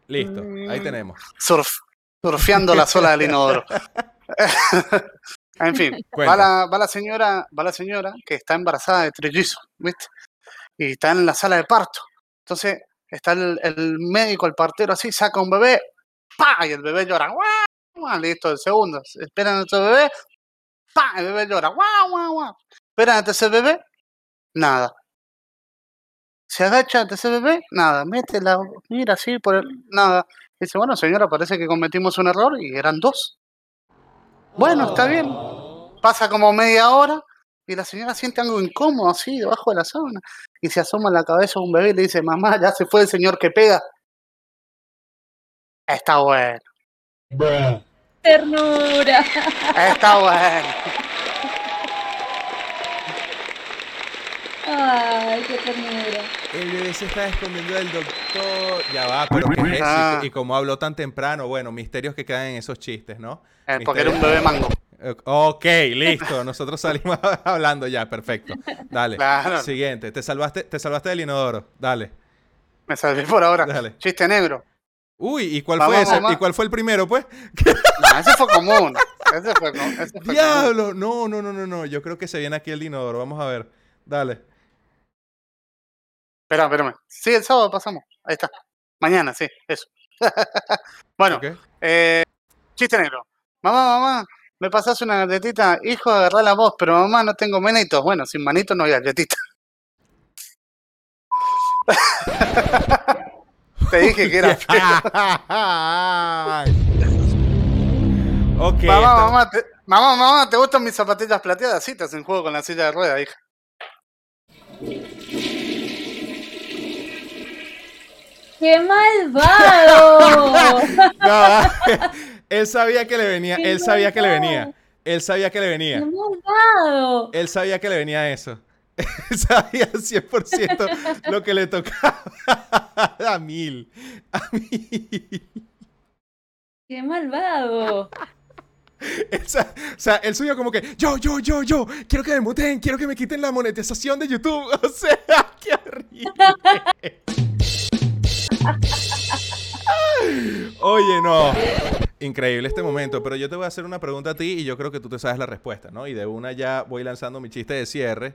Listo. Ahí tenemos. surf, surfeando la sola del inodoro. en fin, va la, va la señora, va la señora que está embarazada de trillizos, ¿viste? Y está en la sala de parto. Entonces, está el, médico, el partero así, saca un bebé, ¡pa! Y el bebé llora, ¡guau! guau", Listo, el segundo. Esperan a ese bebé, ¡pa! El bebé llora, ¡guau, guau, guau! Esperan a ese bebé, nada. Se agacha ante ese bebé, nada. Mete la, mira así, por el, nada. Dice, bueno, señora, parece que cometimos un error y eran dos. Bueno, está bien. Pasa como media hora y la señora siente algo incómodo así debajo de la sábana y se asoma la cabeza a un bebé y le dice, mamá, ya se fue el señor que pega. Está bueno, Ternura. está bueno. Ay, qué ternura. El bebé se está escondiendo del doctor. Ya va, pero ¿qué es eso? Ah. Y, y como habló tan temprano, bueno, misterios que quedan en esos chistes, ¿no? Eh, porque era un bebé mango. Ok, listo. Nosotros salimos hablando ya, perfecto. Dale. Claro. Siguiente. Te salvaste, te salvaste del inodoro. Dale. Me salvé por ahora. Dale. Chiste negro. Uy, ¿y cuál Vamos, fue ese? mamá. ¿Y cuál fue el primero, pues? No, ese fue común. Ese fue, ese fue común. ¡Diablo! No, no, no, no, no. Yo creo que se viene aquí el inodoro. Vamos a ver. Dale. Espera, espérame. Sí, el sábado pasamos. Ahí está. Mañana, sí, eso. bueno, eh, chiste negro. Mamá, mamá, me pasas una galletita. Hijo, agarrá la voz, pero mamá, no tengo manitos. Bueno, sin manitos no hay galletita. Te dije que era feo. ok. Mamá, está- mamá, te, mamá, mamá, ¿te gustan mis zapatillas plateadas? Sí, te hacen juego con la silla de ruedas, hija. ¡Qué malvado! No. Él sabía que le venía, ¡Qué él sabía que le venía. Él sabía que le ¡Qué venía. malvado! Él sabía que le venía eso. Él sabía 100% lo que le tocaba. A mil. A mil. ¡Qué malvado! O sea, él subió como que, yo, yo, yo, yo, quiero que me muteen, quiero que me quiten la monetización de YouTube. O sea, qué horrible. Oye, no. Increíble este momento, pero yo te voy a hacer una pregunta a ti y yo creo que tú te sabes la respuesta, ¿no? Y de una ya voy lanzando mi chiste de cierre.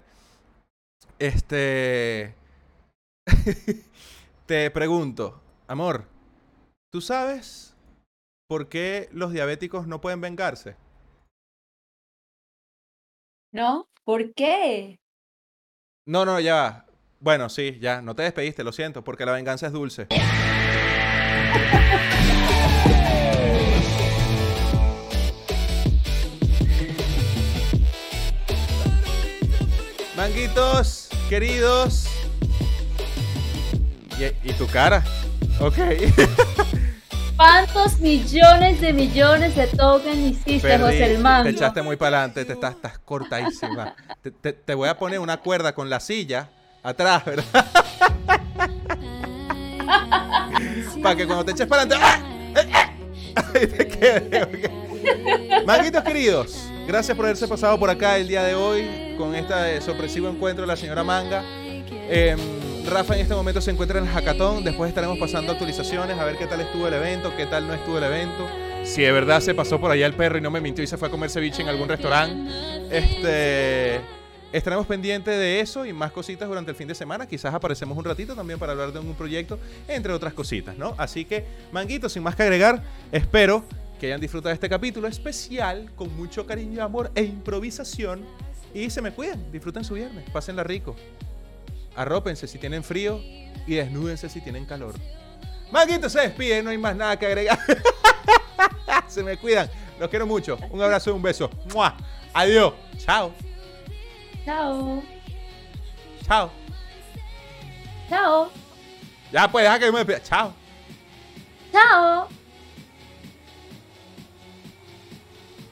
Este... te pregunto, amor, ¿tú sabes por qué los diabéticos no pueden vengarse? ¿No? ¿Por qué? No, no, ya va. Bueno, sí, ya, no te despediste, lo siento, porque la venganza es dulce. Manguitos, queridos. Y, y tu cara. Ok. ¿Cuántos millones de millones de tokens hiciste, Perdí, José el Mango? Te echaste muy para adelante, te estás, estás cortadísima. Te, te- te voy a poner una cuerda con la silla atrás, ¿verdad? para que cuando te eches para adelante. ¡ah! ¡Eh, eh! Ahí te quede, ok. Manguitos queridos, gracias por haberse pasado por acá el día de hoy con este sorpresivo encuentro de la señora Manga. Em, Rafa en este momento se encuentra en el hackathon. Después estaremos pasando actualizaciones a ver qué tal estuvo el evento, qué tal no estuvo el evento. Si de verdad se pasó por allá el perro y no me mintió y se fue a comer ceviche en algún restaurante. Este. Estaremos pendientes de eso y más cositas durante el fin de semana. Quizás aparecemos un ratito también para hablar de un proyecto, entre otras cositas, ¿no? Así que, manguito, sin más que agregar, espero que hayan disfrutado de este capítulo especial con mucho cariño, amor e improvisación. Y se me cuiden, disfruten su viernes, pásenla rico. Arrópense si tienen frío y desnúdense si tienen calor. Manguito se despide, no hay más nada que agregar. se me cuidan, los quiero mucho. Un abrazo y un beso. ¡Mua! Adiós. Chao. Chao. Chao. Chao. Ya pues, deja que yo me despida. Chao. Chao.